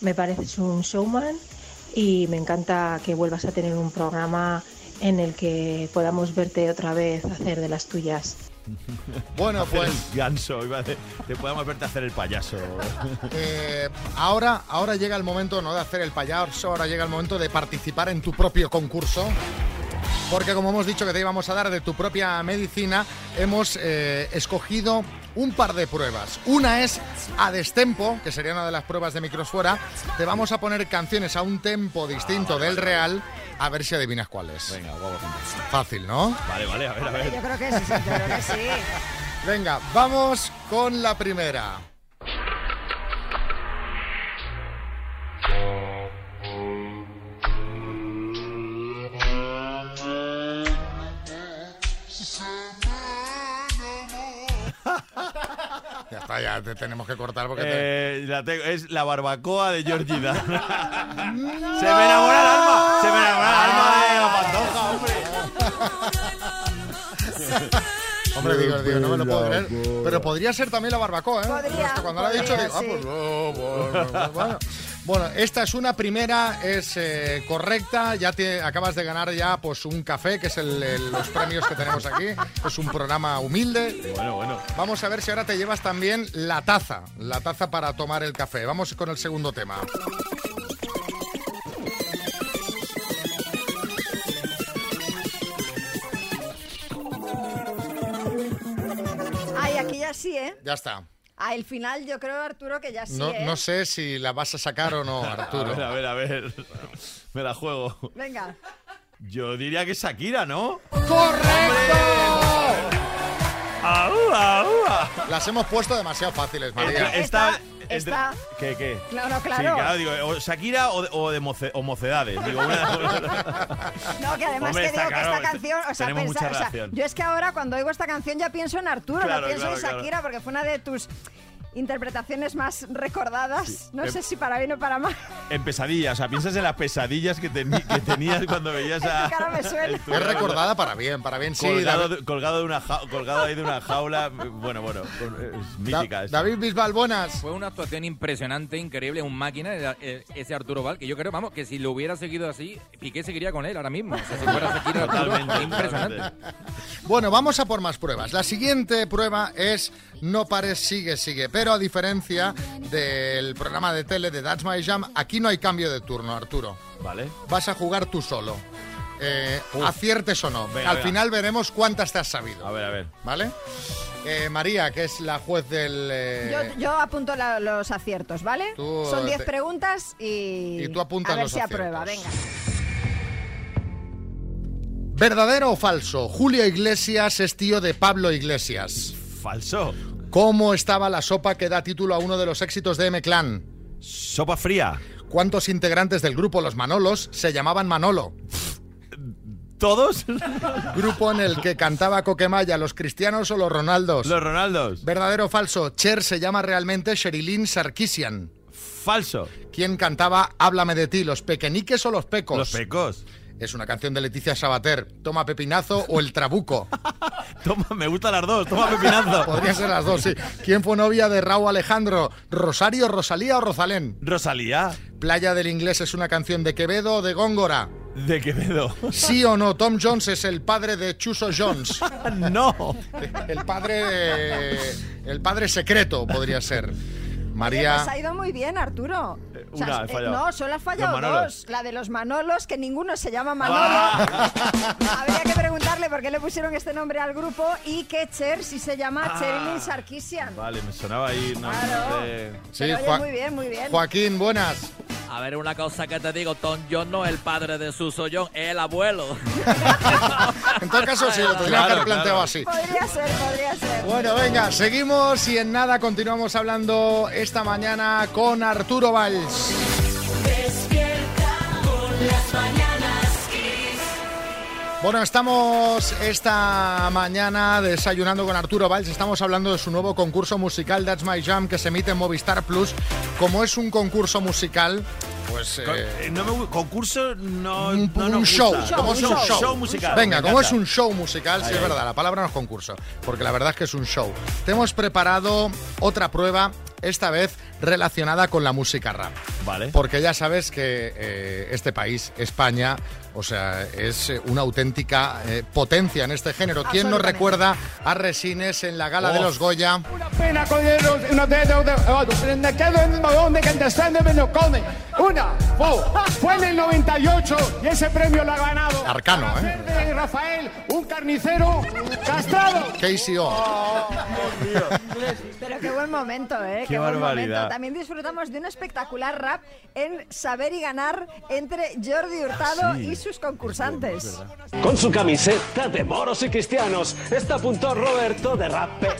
Me pareces un showman y me encanta que vuelvas a tener un programa en el que podamos verte otra vez hacer de las tuyas. Bueno, pues- ganso, iba a decir, te podemos verte hacer el payaso. Eh, ahora, ahora llega el momento no de hacer el payaso, ahora llega el momento de participar en tu propio concurso. Porque como hemos dicho que te íbamos a dar de tu propia medicina, hemos eh, escogido un par de pruebas. Una es a destempo, que sería una de las pruebas de Microsfuera. Te vamos a poner canciones a un tempo distinto del real, a ver si adivinas cuál es. Venga, vamos a Fácil, ¿no? Vale, vale, a ver, a ver. Yo creo que sí, sí, yo creo que sí. Venga, vamos con la primera. Ya está, ya te tenemos que cortar porque te- Eh, la tengo- es la barbacoa de Georgina. se me enamora el alma. Se me enamora el alma de la pantoja, hombre. Hombre, digo, digo, no me lo puedo creer. Pero podría ser también la barbacoa, ¿eh? Podría, cuando lo ha dicho, digo, ah, sí. pues oh, bueno, bueno, bueno. Bueno, esta es una primera, es eh, correcta. Ya te acabas de ganar ya pues un café, que es el- el- los premios que tenemos aquí. Es un programa humilde. Bueno, bueno. Vamos a ver si ahora te llevas también la taza, la taza para tomar el café. Vamos con el segundo tema. Ya sí, ¿eh? Ya está. Al final yo creo, Arturo, que ya sí, No, ¿eh? no sé si la vas a sacar o no, Arturo. A ver, a ver, a ver. Me la juego. Venga. Yo diría que Shakira, ¿no? ¡Correcto! Las hemos puesto demasiado fáciles, María. Está, está- ¿Qué, qué? Claro, Sí, claro. digo, o Shakira o, de- o de moce- o mocedades. Digo, una- No, que además Hombre, que digo que esta canción, o sea, tenemos pensar- mucha o sea, yo es que ahora cuando oigo esta canción ya pienso en Arturo, Claro, no pienso claro, en claro. Shakira porque fue una de tus interpretaciones más recordadas, no Em- sé si para bien o para mal. en pesadillas. O sea, piensas en las pesadillas que, tenías cuando veías a. cara me suena. el- Es recordada para bien, para bien, sí. colgado, David, de, colgado, de una ja- colgado ahí de una jaula. Bueno, bueno, es mítica. esa. David Bisbal, buenas. Fue una actuación impresionante, increíble, un máquina, eh, eh, ese Arturo Val, que yo creo, vamos, que si lo hubiera seguido así, Piqué seguiría con él ahora mismo. O sea, si fuera Arturo, Totalmente, impresionante. Bueno, vamos a por más pruebas. La siguiente prueba es No pares, sigue, sigue. Pero a diferencia del programa de tele de That's My Jam, aquí no hay cambio de turno, Arturo. Vale. Vas a jugar tú solo. Eh, aciertes o no. Venga, Al venga. final veremos cuántas te has sabido. A ver, a ver. ¿Vale? Eh, María, que es la juez del... eh, Yo, yo apunto la- los aciertos, ¿vale? Tú, Son 10 te- preguntas y, Y tú apuntas a ver los si aprueba, venga. ¿Verdadero o falso? Julio Iglesias es tío de Pablo Iglesias. Falso. ¿Cómo estaba la sopa que da título a uno de los éxitos de M-Clan? Sopa fría. ¿Cuántos integrantes del grupo Los Manolos se llamaban Manolo? ¿Todos? Grupo en el que cantaba Coquemaya, ¿los cristianos o los Ronaldos? Los Ronaldos. ¿Verdadero o falso? Cher se llama realmente Sherilyn Sarkisian. Falso. ¿Quién cantaba Háblame de ti, los pequeñiques o los pecos? Los pecos. Es una canción de Leticia Sabater. Toma pepinazo o el trabuco. Toma, me gustan las dos. Toma pepinazo. Podrían ser las dos, sí. ¿Quién fue novia de Raúl Alejandro? ¿Rosario, Rosalía o Rosalén? Rosalía. Playa del Inglés es una canción de Quevedo o de Góngora. De Quevedo. Sí o no, Tom Jones es el padre de Chuso Jones. no. El padre de- el padre secreto podría ser. Oye, María. pues ha ido muy bien, Arturo. O sea, una, he eh, fallado. no, solo has fallado dos. La de los Manolos, que ninguno se llama Manolo. Ah. Habría que preguntarle por qué le pusieron este nombre al grupo y que Cher sí se llama Ah. Cherilyn Sarkisian. Vale, me sonaba ahí. No, Claro. de- Sí, Pero oye, muy bien, muy bien. Joaquín, buenas. A ver, una cosa que te digo, Tom John no es el padre de Suso John, es el abuelo. En todo caso, sí, lo tendría que haber planteado así. Podría ser, podría ser. Bueno, venga, seguimos y en nada continuamos hablando esta mañana con Arturo Despierta con las mañanas Kiss. Bueno, estamos esta mañana desayunando con Arturo Valls. Estamos hablando de su nuevo concurso musical That's My Jam que se emite en Movistar Plus. Como es un concurso musical, pues Con- eh, eh, no me concurso no, un, no un nos show, gusta. como es un show. musical. Venga, como es un show musical, sí Ahí, es verdad, la palabra no es concurso, porque la verdad es que es un show. Te hemos preparado otra prueba, esta vez relacionada con la música rap. Vale. Porque ya sabes que eh, este país, España, o sea, es eh, una auténtica eh, potencia en este género. ¿Quién nos recuerda a Resines en la gala de Oh. los Goya? Pena con el vagón de. Una, fue, fue en el 98 y ese premio lo ha ganado. Arcano, ¿eh? De Rafael, un carnicero castrado. KCO. Pero qué buen momento, ¿eh? Qué buen barbaridad. momento. También disfrutamos de un espectacular rap en Saber y Ganar entre Jordi Hurtado Sí. y sus concursantes. Con su camiseta de moros y cristianos, está a punto Roberto de rapear.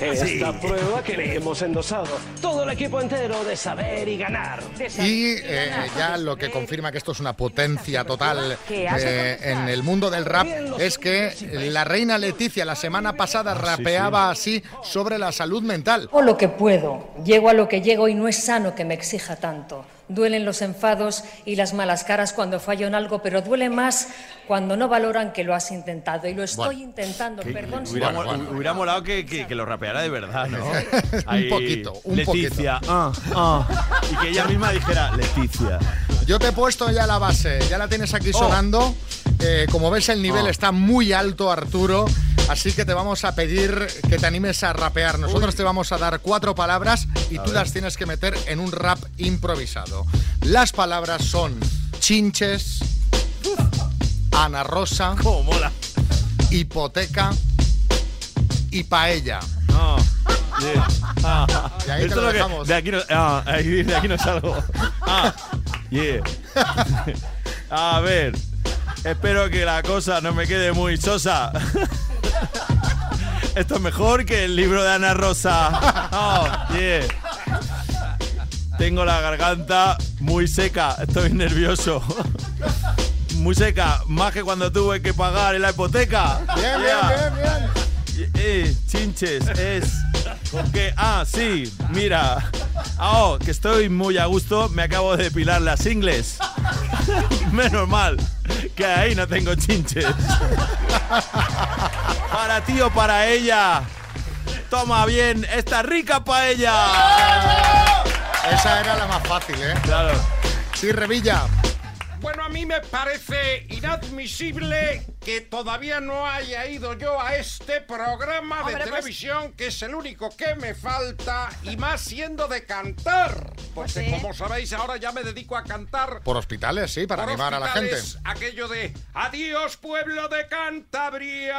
Esta Sí. prueba que le hemos endosado todo el equipo entero de saber y ganar. Y eh, ya lo que confirma que esto es una potencia total ¿Qué hace eh, en el mundo del rap es que la reina Leticia la semana pasada rapeaba así sobre la salud mental. Hago lo que puedo, llego a lo que llego y no es sano que me exija tanto. Duelen los enfados y las malas caras cuando fallo en algo, pero duele más cuando no valoran que lo has intentado. Y lo estoy Bueno, intentando, Que- perdón. si hubiera, no- mol- hubiera molado que, que- que lo rapeara de verdad, ¿no? Un poquito, un Leticia, poquito. ah, ah. Y que ella misma dijera, Leticia. Yo te he puesto ya la base, ya la tienes aquí Oh. sonando. Eh, como ves, el nivel Oh. está muy alto, Arturo. Así que te vamos a pedir que te animes a rapear. Nosotros te vamos a dar cuatro palabras y A tú ver. las tienes que meter en un rap improvisado. Las palabras son chinches, Ana Rosa, mola! hipoteca y paella. Yeah. Ah, Y ahí te lo es que- dejamos. de aquí no, ah, de aquí no salgo. Ah, yeah. A ver, espero que la cosa no me quede muy sosa. Esto es mejor que el libro de Ana Rosa. Oh, yeah. Tengo la garganta muy seca, estoy nervioso. Muy seca, más que cuando tuve que pagar en la hipoteca. Bien, Yeah. bien, bien, bien. Eh, chinches, es. Porque, ah, sí, mira. Oh, que estoy muy a gusto, me acabo de depilar las ingles. Menos mal que ahí no tengo chinches. Para ti o para ella. Toma bien esta rica paella. Esa era la más fácil, ¿eh? Claro. Sí, Revilla. Mí me parece inadmisible que todavía no haya ido yo a este programa de Hombre, pues- televisión, que es el único que me falta, y más siendo de cantar. Porque sí. como sabéis, ahora ya me dedico a cantar. Por hospitales, sí, para animar a la gente. Aquello de Adiós, pueblo de Cantabria.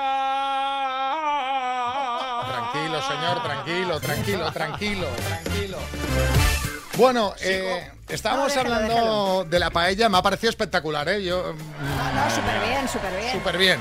Tranquilo, señor, tranquilo, tranquilo, tranquilo, tranquilo. Bueno, eh, estábamos No, déjalo, hablando de la paella, me ha parecido espectacular, ¿eh? Yo, No, súper bien, súper bien. súper bien.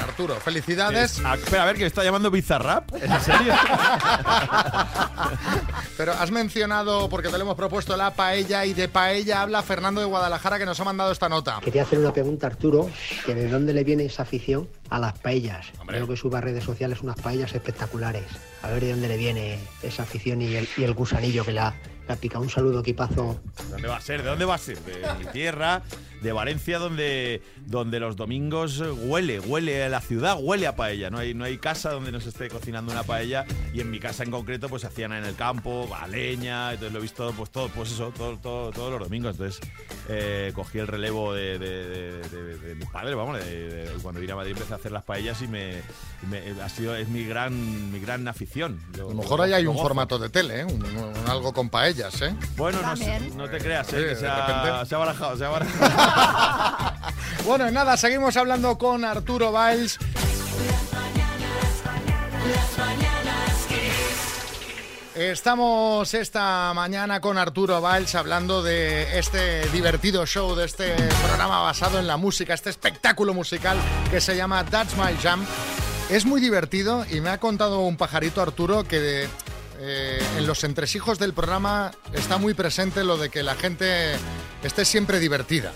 Arturo, felicidades. Ah, espera, a ver, que me está llamando Bizarrap. ¿En serio? Pero has mencionado, porque te lo hemos propuesto, la paella y de paella habla Fernando de Guadalajara que nos ha mandado esta nota. Quería hacer una pregunta a Arturo, que de dónde le viene esa afición a las paellas. Creo que sube a redes sociales unas paellas espectaculares. A ver de dónde le viene esa afición y el, y el gusanillo que la, la pica. Un saludo, equipazo. ¿De dónde va a ser? ¿De dónde va a ser? De mi tierra, de Valencia, donde, donde los domingos huele, huele la ciudad, huele a paella. No hay, no hay casa donde no se esté cocinando una paella. Y en mi casa en concreto, pues hacían en el campo, a leña. Entonces lo he visto, pues todo, pues eso, todo, todo- todos los domingos. Entonces eh, cogí el relevo de, de- de- mi padre, vamos, cuando vine a Madrid empecé a hacer las paellas y me, me- ha sido, es mi gran, mi gran afición. Lo- A lo mejor ahí hay un gozo. formato de tele, ¿eh? Un- un- algo con paellas, ¿eh? Bueno, no, no te creas, Sí, eh, que se ha, se ha barajado, se ha barajado. Bueno, nada, seguimos hablando con Arturo Valls. Estamos esta mañana con Arturo Valls hablando de este divertido show, de este programa basado en la música, este espectáculo musical que se llama That's My Jam. Es muy divertido y me ha contado un pajarito Arturo que eh, en los entresijos del programa está muy presente lo de que la gente esté siempre divertida.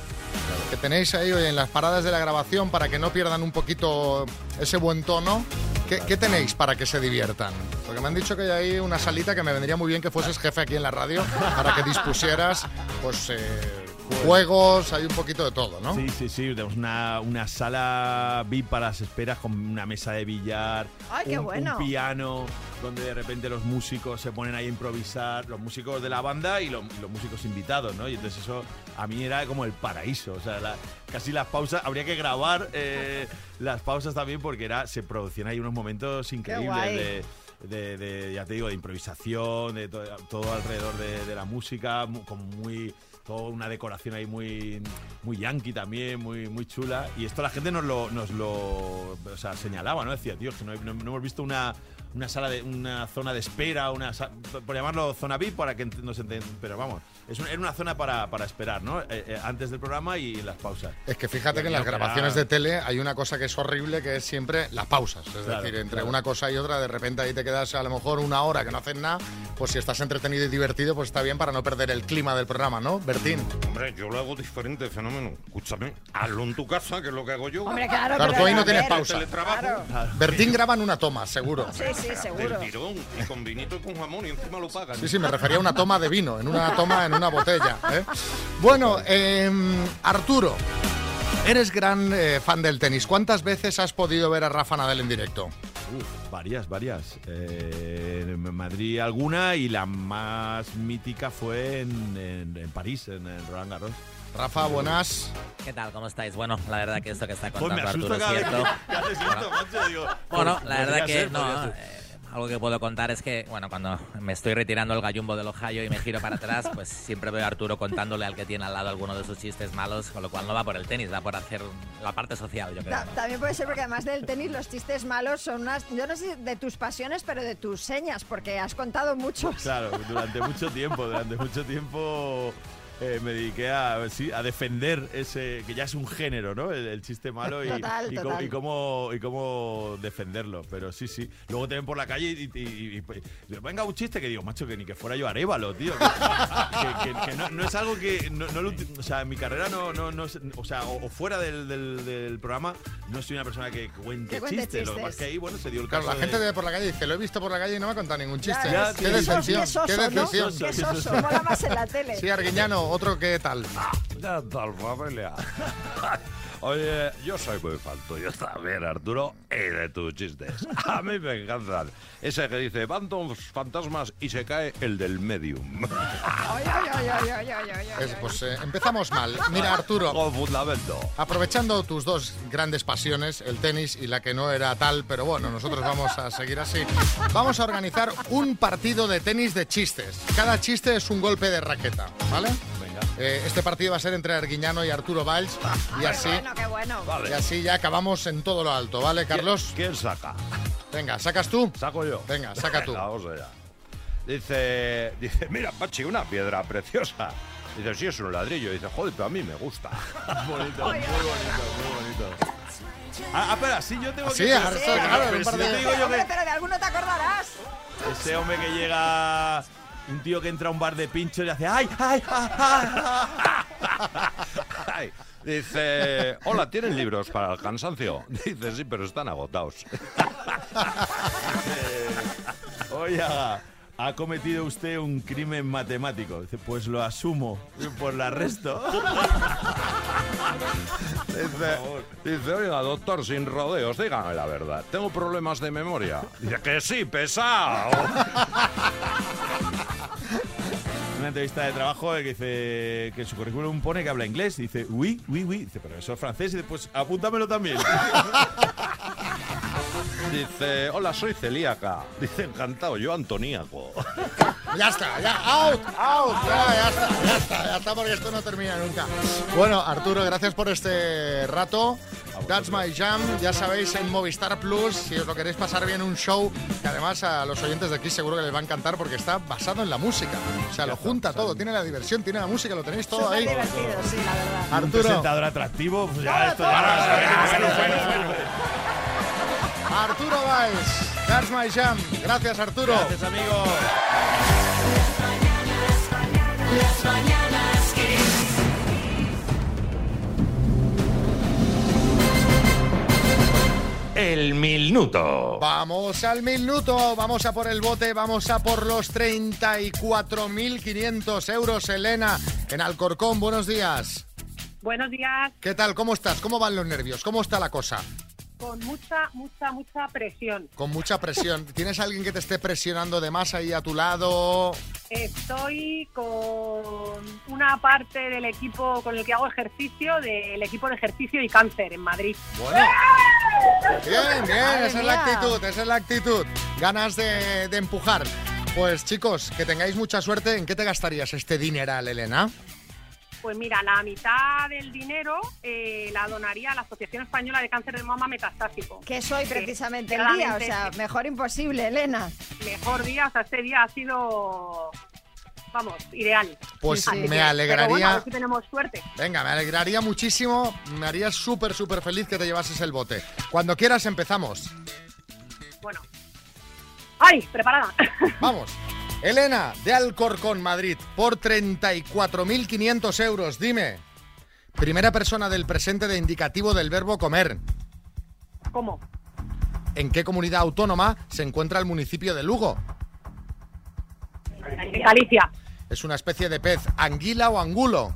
Que tenéis ahí en las paradas de la grabación para que no pierdan un poquito ese buen tono. ¿Qué, qué tenéis para que se diviertan? Porque me han dicho que hay ahí una salita que me vendría muy bien que fueses jefe aquí en la radio para que dispusieras pues eh, juegos, hay un poquito de todo, ¿no? Sí, sí, sí. Tenemos una, una sala VIP para las esperas con una mesa de billar, Ay, qué un, bueno. un piano, donde de repente los músicos se ponen ahí a improvisar, los músicos de la banda y, lo- y los músicos invitados, ¿no? Y entonces eso a mí era como el paraíso. O sea, la- casi las pausas, habría que grabar eh, las pausas también porque era, se producían ahí unos momentos increíbles guay. de, de- de, ya te digo, de improvisación, de to- todo alrededor de, de la música, mu- como muy toda una decoración ahí muy muy yankee también, muy muy chula y esto la gente nos lo nos lo o sea, señalaba, ¿no? Decía, tío, que no, no- no hemos visto una una sala de una zona de espera, una por llamarlo zona VIP para que nos enten- pero vamos, es un- era una zona para, para esperar, ¿no? Eh, eh, antes del programa y las pausas. Es que fíjate Y que en las era- grabaciones de tele hay una cosa que es horrible, que es siempre las pausas. Es Claro, decir, entre claro. una cosa y otra, de repente ahí te quedas a lo mejor una hora que no haces nada, pues si estás entretenido y divertido, pues está bien para no perder el clima del programa, ¿no? Bertín. Hombre, yo lo hago diferente, fenómeno. Escúchame, hazlo en tu casa, que es lo que hago yo. Hombre, claro, Claro, pero tú ahí no a tienes pausa. Teletrabajo. Bertín graba en una toma, seguro. Sí, sí, seguro. Del tirón, y con vinito y con jamón, y encima lo pagan. Sí, sí, me refería a una toma de vino, en una toma en una botella. ¿eh? Bueno, eh, Arturo, eres gran eh, fan del tenis. ¿Cuántas veces has podido ver a Rafa Nadal en directo? Uf, varias, varias. Eh, en Madrid alguna y la más mítica fue en, en- en París, en, Roland Garros. Rafa, buenas. ¿Qué tal? ¿Cómo estáis? Bueno, la verdad que esto que está Pues me contando Arturo es cierto. Bueno, pues la verdad que ser, no. eh, algo que puedo contar es que, bueno, cuando me estoy retirando el gallumbo del Ohio y me giro para atrás, pues siempre veo a Arturo contándole al que tiene al lado alguno de sus chistes malos, con lo cual no va por el tenis, va por hacer la parte social, yo creo. Ta- También puede ser porque además del tenis los chistes malos son unas, yo no sé de tus pasiones, pero de tus señas, porque has contado muchos. Claro, durante mucho tiempo, durante mucho tiempo eh, me dediqué a, sí, a defender ese, que ya es un género, ¿no? El, el chiste malo y, Total, y, cómo- total. y cómo, y cómo defenderlo. Pero sí, sí. Luego te ven por la calle y, y- y- y- y- venga un chiste que digo, macho, que ni que fuera yo Arevalo, tío. Que, que- que- que no, no es algo que, no, no lo uti- o sea, en mi carrera no, no, o sea, o, o fuera del, del- del programa, no soy una persona que cuente chistes. Lo que pasa es que ahí, bueno, se dio el Claro, caso la gente de- ve por la calle y dice, lo he visto por la calle y no me ha contado ningún chiste. Ya, qué qué decepción, soso, qué ¿no? decepción. Qué soso, mola más en la tele. Sí, Arguiñano, otro que tal. ¿Qué tal, familia? Oye, yo soy muy fan tuyo también, Arturo, y de tus chistes. A mí me encantan. Ese que dice, van dos fantasmas y se cae el del medium. Es, pues eh, empezamos mal. Mira, Arturo. Con fundamento. Aprovechando tus dos grandes pasiones, el tenis y la que no era tal, pero bueno, nosotros vamos a seguir así. Vamos a organizar un partido de tenis de chistes. Cada chiste es un golpe de raqueta, ¿vale? Eh, este partido va a ser entre Arguiñano y Arturo Valls y Qué así, bueno, qué bueno. y así ya acabamos en todo lo alto, ¿vale, Carlos? ¿Quién saca? Venga, ¿sacas tú? Saco yo. Venga, saca tú. Venga, vamos allá. Dice, dice, mira, Pachi, una piedra preciosa. Dice, sí, es un ladrillo. Dice, joder, pero a mí me gusta. bonito, muy bonito, muy bonito. Ah, ah, espera, sí, yo tengo Sí, que... ahora está, claro, pero un si de- te digo yo Hombre, que pero de alguno te acordarás. ese hombre que llega... Un tío que entra a un bar de pinchos y hace ¡ay, ay, ay, ay! Ay, Dice, hola, ¿tienen libros para el cansancio? Dice, sí, pero están agotados. Oye, ha ha cometido usted un crimen matemático. Dice, pues lo asumo por la resto. Dice, dice, oiga, doctor, sin rodeos, dígame la verdad. Tengo problemas de memoria. Dice, que sí, pesado. Una entrevista de trabajo que dice que en su currículum pone que habla inglés. Dice, oui, oui, oui. Dice, pero eso es francés. Y dice, pues apúntamelo también. Dice, hola, soy celíaca. Dice, encantado, yo antoníaco. Ya está, ya, out, out, ya, ya está, ya está, ya está, porque esto no termina nunca. Bueno, Arturo, gracias por este rato. That's My Jam, ya sabéis, en Movistar Plus, si os lo queréis pasar bien, un show que además a los oyentes de aquí seguro que les va a encantar porque está basado en la música. O sea, lo junta todo, tiene la diversión, tiene la música, lo tenéis todo ahí. divertido, sí, la verdad. Un Arturo, presentador atractivo. Pues ya esto ya bueno, bueno, bueno. Arturo Valls, That's My Jam. Gracias, Arturo. Gracias, amigo. Las mañanas Kiss. El minuto. Vamos al minuto, vamos a por el bote, vamos a por los 34.500 euros, Elena, en Alcorcón. Buenos días. Buenos días, ¿Qué tal? ¿Cómo estás? ¿Cómo van los nervios? ¿Cómo está la cosa? Con mucha, mucha, mucha presión. Con mucha presión. ¿Tienes alguien que te esté presionando de más ahí a tu lado? Estoy con una parte del equipo con el que hago ejercicio, del equipo de ejercicio y cáncer en Madrid. Bueno. Bien, bien, Madre esa es la actitud, esa es la actitud. Ganas de, de empujar. Pues chicos, que tengáis mucha suerte. ¿En qué te gastarías este dineral, Elena? Pues mira, la mitad del dinero eh, la donaría a la Asociación Española de Cáncer de Mama Metastásico. Que soy precisamente el día, o sea, mejor imposible, Elena. mejor día, o sea, este día ha sido, vamos, ideal. Pues Así me alegraría- pero bueno, a ver si tenemos suerte. Venga, me alegraría muchísimo, me haría súper, súper feliz que te llevases el bote. Cuando quieras empezamos. Bueno. ¡Ay! Preparada. Vamos. Elena, de Alcorcón, Madrid, por 34.500 euros. Dime, primera persona del presente de indicativo del verbo comer. ¿Cómo? ¿En qué comunidad autónoma se encuentra el municipio de Lugo? En Galicia. Es una especie de pez, anguila o angulo.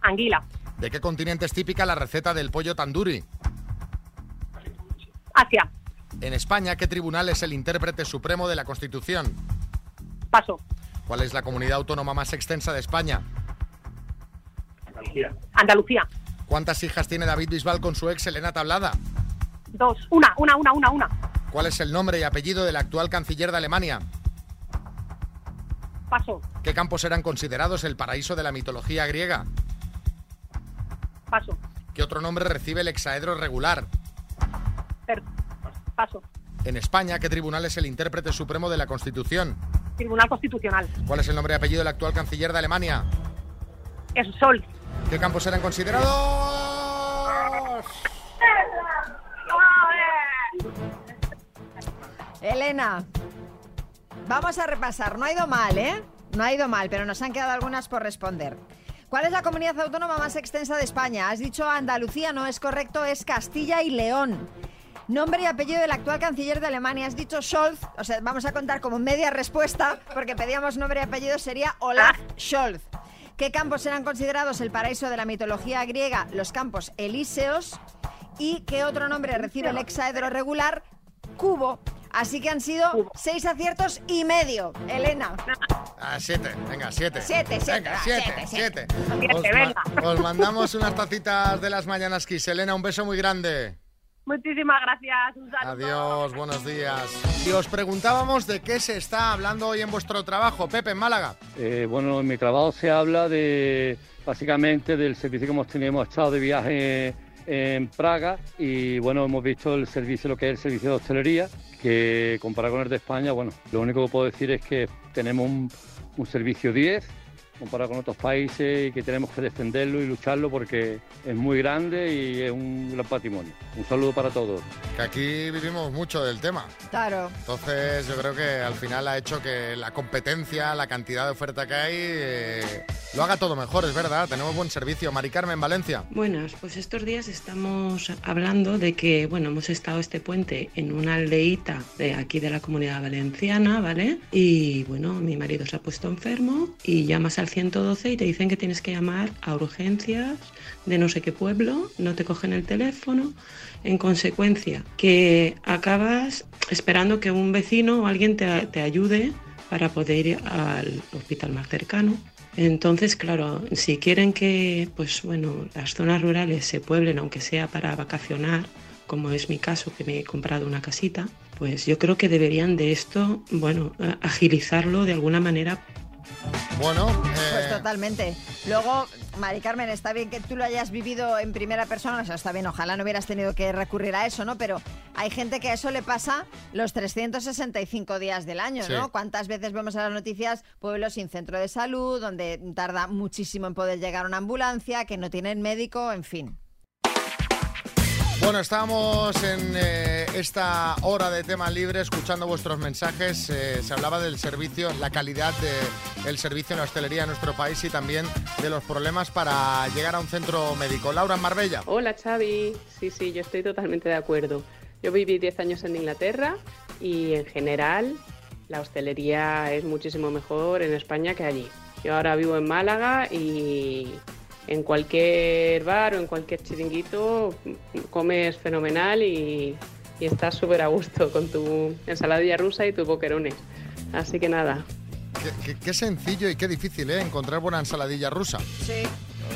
Anguila. ¿De qué continente es típica la receta del pollo tanduri? Asia. En España, ¿qué tribunal es el intérprete supremo de la Constitución? Paso. ¿Cuál es la comunidad autónoma más extensa de España? Andalucía. ¿Cuántas hijas tiene David Bisbal con su ex Elena Tablada? Dos. Una, una, una, una, una. ¿Cuál es el nombre y apellido del actual canciller de Alemania? Paso, ¿Qué campos eran considerados el paraíso de la mitología griega? paso, ¿Qué otro nombre recibe el hexaedro regular? per- paso. En España, ¿qué tribunal es el intérprete supremo de la Constitución? Tribunal Constitucional. ¿Cuál es el nombre y apellido del actual canciller de Alemania? Es Sol. ¿Qué campos eran considerados? Elena, vamos a repasar. No ha ido mal, ¿eh? No ha ido mal, pero nos han quedado algunas por responder. ¿Cuál es la comunidad autónoma más extensa de España? Has dicho Andalucía, no es correcto, es Castilla y León. Nombre y apellido del actual canciller de Alemania. Has dicho Scholz, o sea, vamos a contar como media respuesta, porque pedíamos nombre y apellido, sería Olaf Scholz. ¿Qué campos eran considerados el paraíso de la mitología griega? Los campos elíseos. ¿Y qué otro nombre recibe el hexaedro regular? Cubo. Así que han sido seis aciertos y medio. Elena. Ah, siete, venga, siete. Siete, siete, Venga, va, siete, siete, siete. siete. Os, ma- os mandamos unas tacitas de las mañanas Kiss. Elena, un beso muy grande. Muchísimas gracias. Un saludo. Adiós, buenos días. Y os preguntábamos de qué se está hablando hoy en vuestro trabajo, Pepe, en Málaga. Eh, bueno, en mi trabajo se habla de básicamente del servicio que hemos tenido. Hemos estado de viaje en Praga y bueno, hemos visto el servicio, lo que es el servicio de hostelería, que comparado con el de España, bueno, lo único que puedo decir es que tenemos un, un servicio 10 comparado con otros países y que tenemos que defenderlo y lucharlo porque es muy grande y es un gran patrimonio. Un saludo para todos. Que aquí vivimos mucho del tema. Claro. Entonces yo creo que al final ha hecho que la competencia, la cantidad de oferta que hay, eh, lo haga todo mejor, es verdad. Tenemos buen servicio. Mari Carmen, Valencia. Buenas, pues estos días estamos hablando de que, bueno, hemos estado este puente en una aldeíta de aquí de la comunidad valenciana, ¿vale? Y bueno, mi marido se ha puesto enfermo y llamas al 112 y te dicen que tienes que llamar a urgencias de no sé qué pueblo, no te cogen el teléfono. En consecuencia, que acabas esperando que un vecino o alguien te, te ayude para poder ir al hospital más cercano. Entonces, claro, si quieren que, pues bueno, las zonas rurales se pueblen, aunque sea para vacacionar, como es mi caso, que me he comprado una casita, pues yo creo que deberían de esto, bueno, agilizarlo de alguna manera Bueno, Pues eh, totalmente. Luego, Mari Carmen, está bien que tú lo hayas vivido en primera persona, o sea, está bien, ojalá no hubieras tenido que recurrir a eso, ¿no? Pero hay gente que a eso le pasa los 365 días del año, Sí. ¿no? ¿Cuántas veces vemos en las noticias pueblos sin centro de salud, donde tarda muchísimo en poder llegar una ambulancia, que no tienen médico, en fin? Bueno, estamos en eh, esta hora de tema libre escuchando vuestros mensajes. Eh, se hablaba del servicio, la calidad del servicio en la hostelería en nuestro país y también de los problemas para llegar a un centro médico. Laura Marbella. Hola Xavi, sí, sí, yo estoy totalmente de acuerdo. Yo viví 10 años en Inglaterra y en general la hostelería es muchísimo mejor en España que allí. Yo ahora vivo en Málaga y en cualquier bar o en cualquier chiringuito comes fenomenal y, y estás súper a gusto con tu ensaladilla rusa y tu boquerones. Así que nada, Qué, qué- qué sencillo y qué difícil, ¿eh? Encontrar buena ensaladilla rusa. Sí.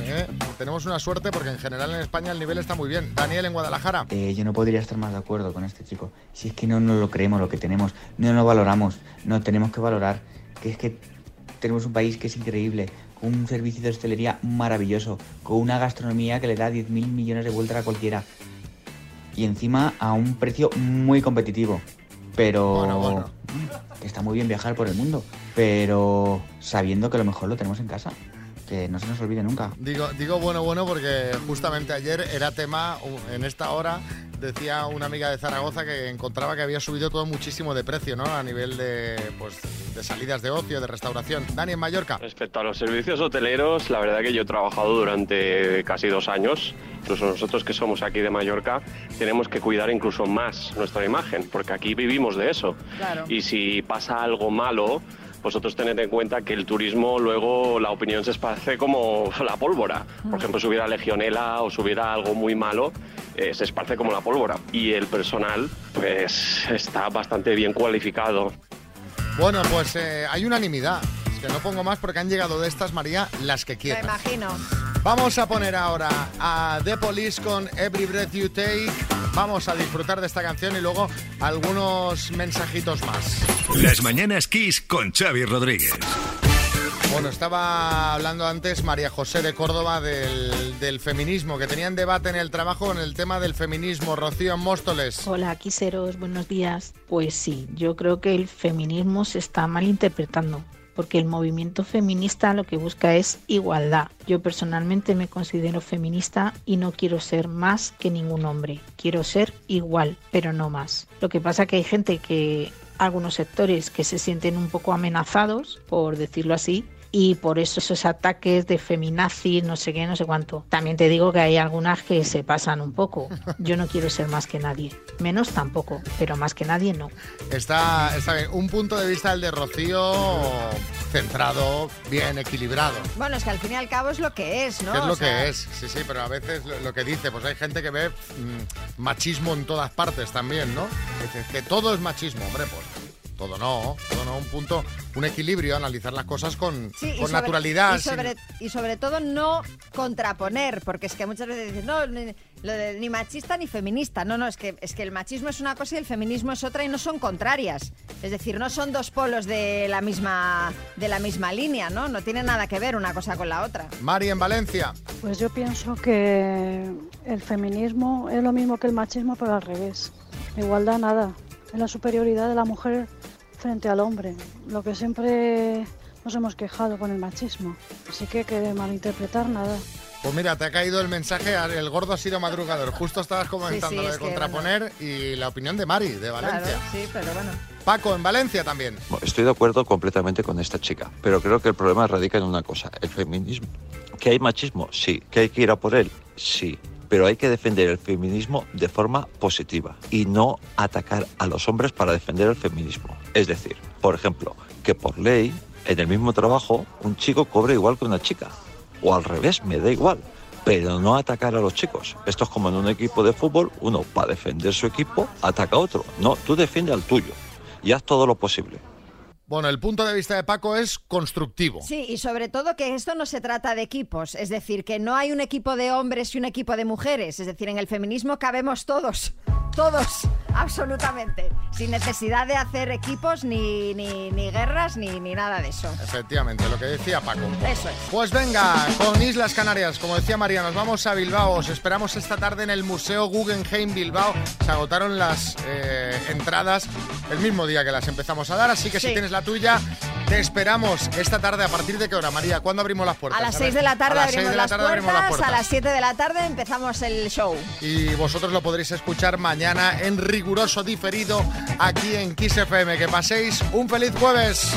Eh, Tenemos una suerte porque en general en España el nivel está muy bien. Daniel en Guadalajara. Eh, yo no podría estar más de acuerdo con este chico. Si es que no nos lo creemos lo que tenemos, no lo valoramos, no tenemos que valorar. Que es que tenemos un país que es increíble, con un servicio de hostelería maravilloso, con una gastronomía que le da 10.000 millones de vueltas a cualquiera. Y encima a un precio muy competitivo. Pero... Que está muy bien viajar por el mundo, pero sabiendo que lo mejor lo tenemos en casa. Que no se nos olvide nunca. Digo, digo bueno, bueno, porque justamente ayer era tema, u- en esta hora, decía una amiga de Zaragoza que encontraba que había subido todo muchísimo de precio, ¿no? A nivel de, pues, de salidas de ocio, de restauración. Dani, en Mallorca. Respecto a los servicios hoteleros, la verdad que yo he trabajado durante casi dos años. Incluso nosotros que somos aquí de Mallorca tenemos que cuidar incluso más nuestra imagen, porque aquí vivimos de eso. Claro. Y si pasa algo malo, vosotros tened en cuenta que el turismo luego la opinión se esparce como la pólvora. Por ejemplo, si hubiera legionela o si hubiera algo muy malo, eh, se esparce como la pólvora. Y el personal, pues, está bastante bien cualificado. Bueno, pues eh, hay unanimidad. Es que no pongo más porque han llegado de estas, María, las que Me quieras. imagino. Vamos a poner ahora a The Police con Every Breath You Take. Vamos a disfrutar de esta canción y luego algunos mensajitos más. Las mañanas Kiss con Xavi Rodríguez. Bueno, estaba hablando antes María José de Córdoba del, del feminismo, que tenían debate en el trabajo en el tema del feminismo. Rocío en Móstoles. Hola, quiseros, buenos días. Pues sí, yo creo que el feminismo se está malinterpretando, porque el movimiento feminista lo que busca es igualdad. Yo personalmente me considero feminista y no quiero ser más que ningún hombre. Quiero ser igual, pero no más. Lo que pasa que hay gente que algunos sectores que se sienten un poco amenazados, por decirlo así, y por eso esos ataques de feminazis, no sé qué, no sé cuánto. También te digo que hay algunas que se pasan un poco. Yo no quiero ser más que nadie. Menos tampoco, pero más que nadie no. Está, está bien. Un punto de vista el de Rocío centrado, bien equilibrado. Bueno, es que al fin y al cabo es lo que es, ¿no? ¿Qué es O lo sea, que es? Sí, sí, pero a veces lo, lo que dice, pues hay gente que ve mm, machismo en todas partes también, ¿no? Que, que todo es machismo, hombre, pues todo no, todo no, un punto, un equilibrio, analizar las cosas con, Sí, y con sobre- naturalidad. Y sobre, y sobre todo no contraponer, porque es que muchas veces dicen, no, ni, lo de- ni machista ni feminista. No, no, es que, es que el machismo es una cosa y el feminismo es otra y no son contrarias. Es decir, no son dos polos de la misma, de la misma línea, ¿no? No tiene nada que ver una cosa con la otra. Mari en Valencia. Pues yo pienso que el feminismo es lo mismo que el machismo, pero al revés. Igualdad nada. Es la superioridad de la mujer frente al hombre. Lo que siempre nos hemos quejado con el machismo. Así que que de malinterpretar nada. Pues mira, te ha caído el mensaje, el gordo ha sido madrugador. Justo estabas comentando Sí, sí, lo de que, contraponer y la opinión de Mari, de Valencia. Claro, sí, pero bueno. Paco, en Valencia también. Estoy de acuerdo completamente con esta chica, pero creo que el problema radica en una cosa, el feminismo. ¿Que hay machismo? Sí. ¿Que hay que ir a por él? Sí. Pero hay que defender el feminismo de forma positiva y no atacar a los hombres para defender el feminismo. Es decir, por ejemplo, que por ley, en el mismo trabajo, un chico cobre igual que una chica. O al revés, me da igual. Pero no atacar a los chicos. Esto es como en un equipo de fútbol, uno para defender su equipo ataca a otro. No, tú defiende al tuyo y haz todo lo posible. Bueno, el punto de vista de Paco es constructivo. Sí, y sobre todo que esto no se trata de equipos, es decir, que no hay un equipo de hombres y un equipo de mujeres, es decir, en el feminismo cabemos todos, todos, absolutamente, sin necesidad de hacer equipos ni, ni, ni guerras ni, ni nada de eso. Efectivamente, lo que decía Paco. Eso es. Pues venga, con Islas Canarias, como decía María, nos vamos a Bilbao. Os esperamos esta tarde en el Museo Guggenheim Bilbao. Se agotaron las eh, entradas el mismo día que las empezamos a dar, así que si Sí. tienes la tuya, te esperamos esta tarde. ¿A partir de qué hora, María? ¿Cuándo abrimos las puertas? A las ver, 6 de la tarde a abrimos de la las, tarde abrimos las puertas, a las 7 de la tarde empezamos el show. Y vosotros lo podréis escuchar mañana en riguroso diferido aquí en Kiss FM. Que paséis un feliz jueves.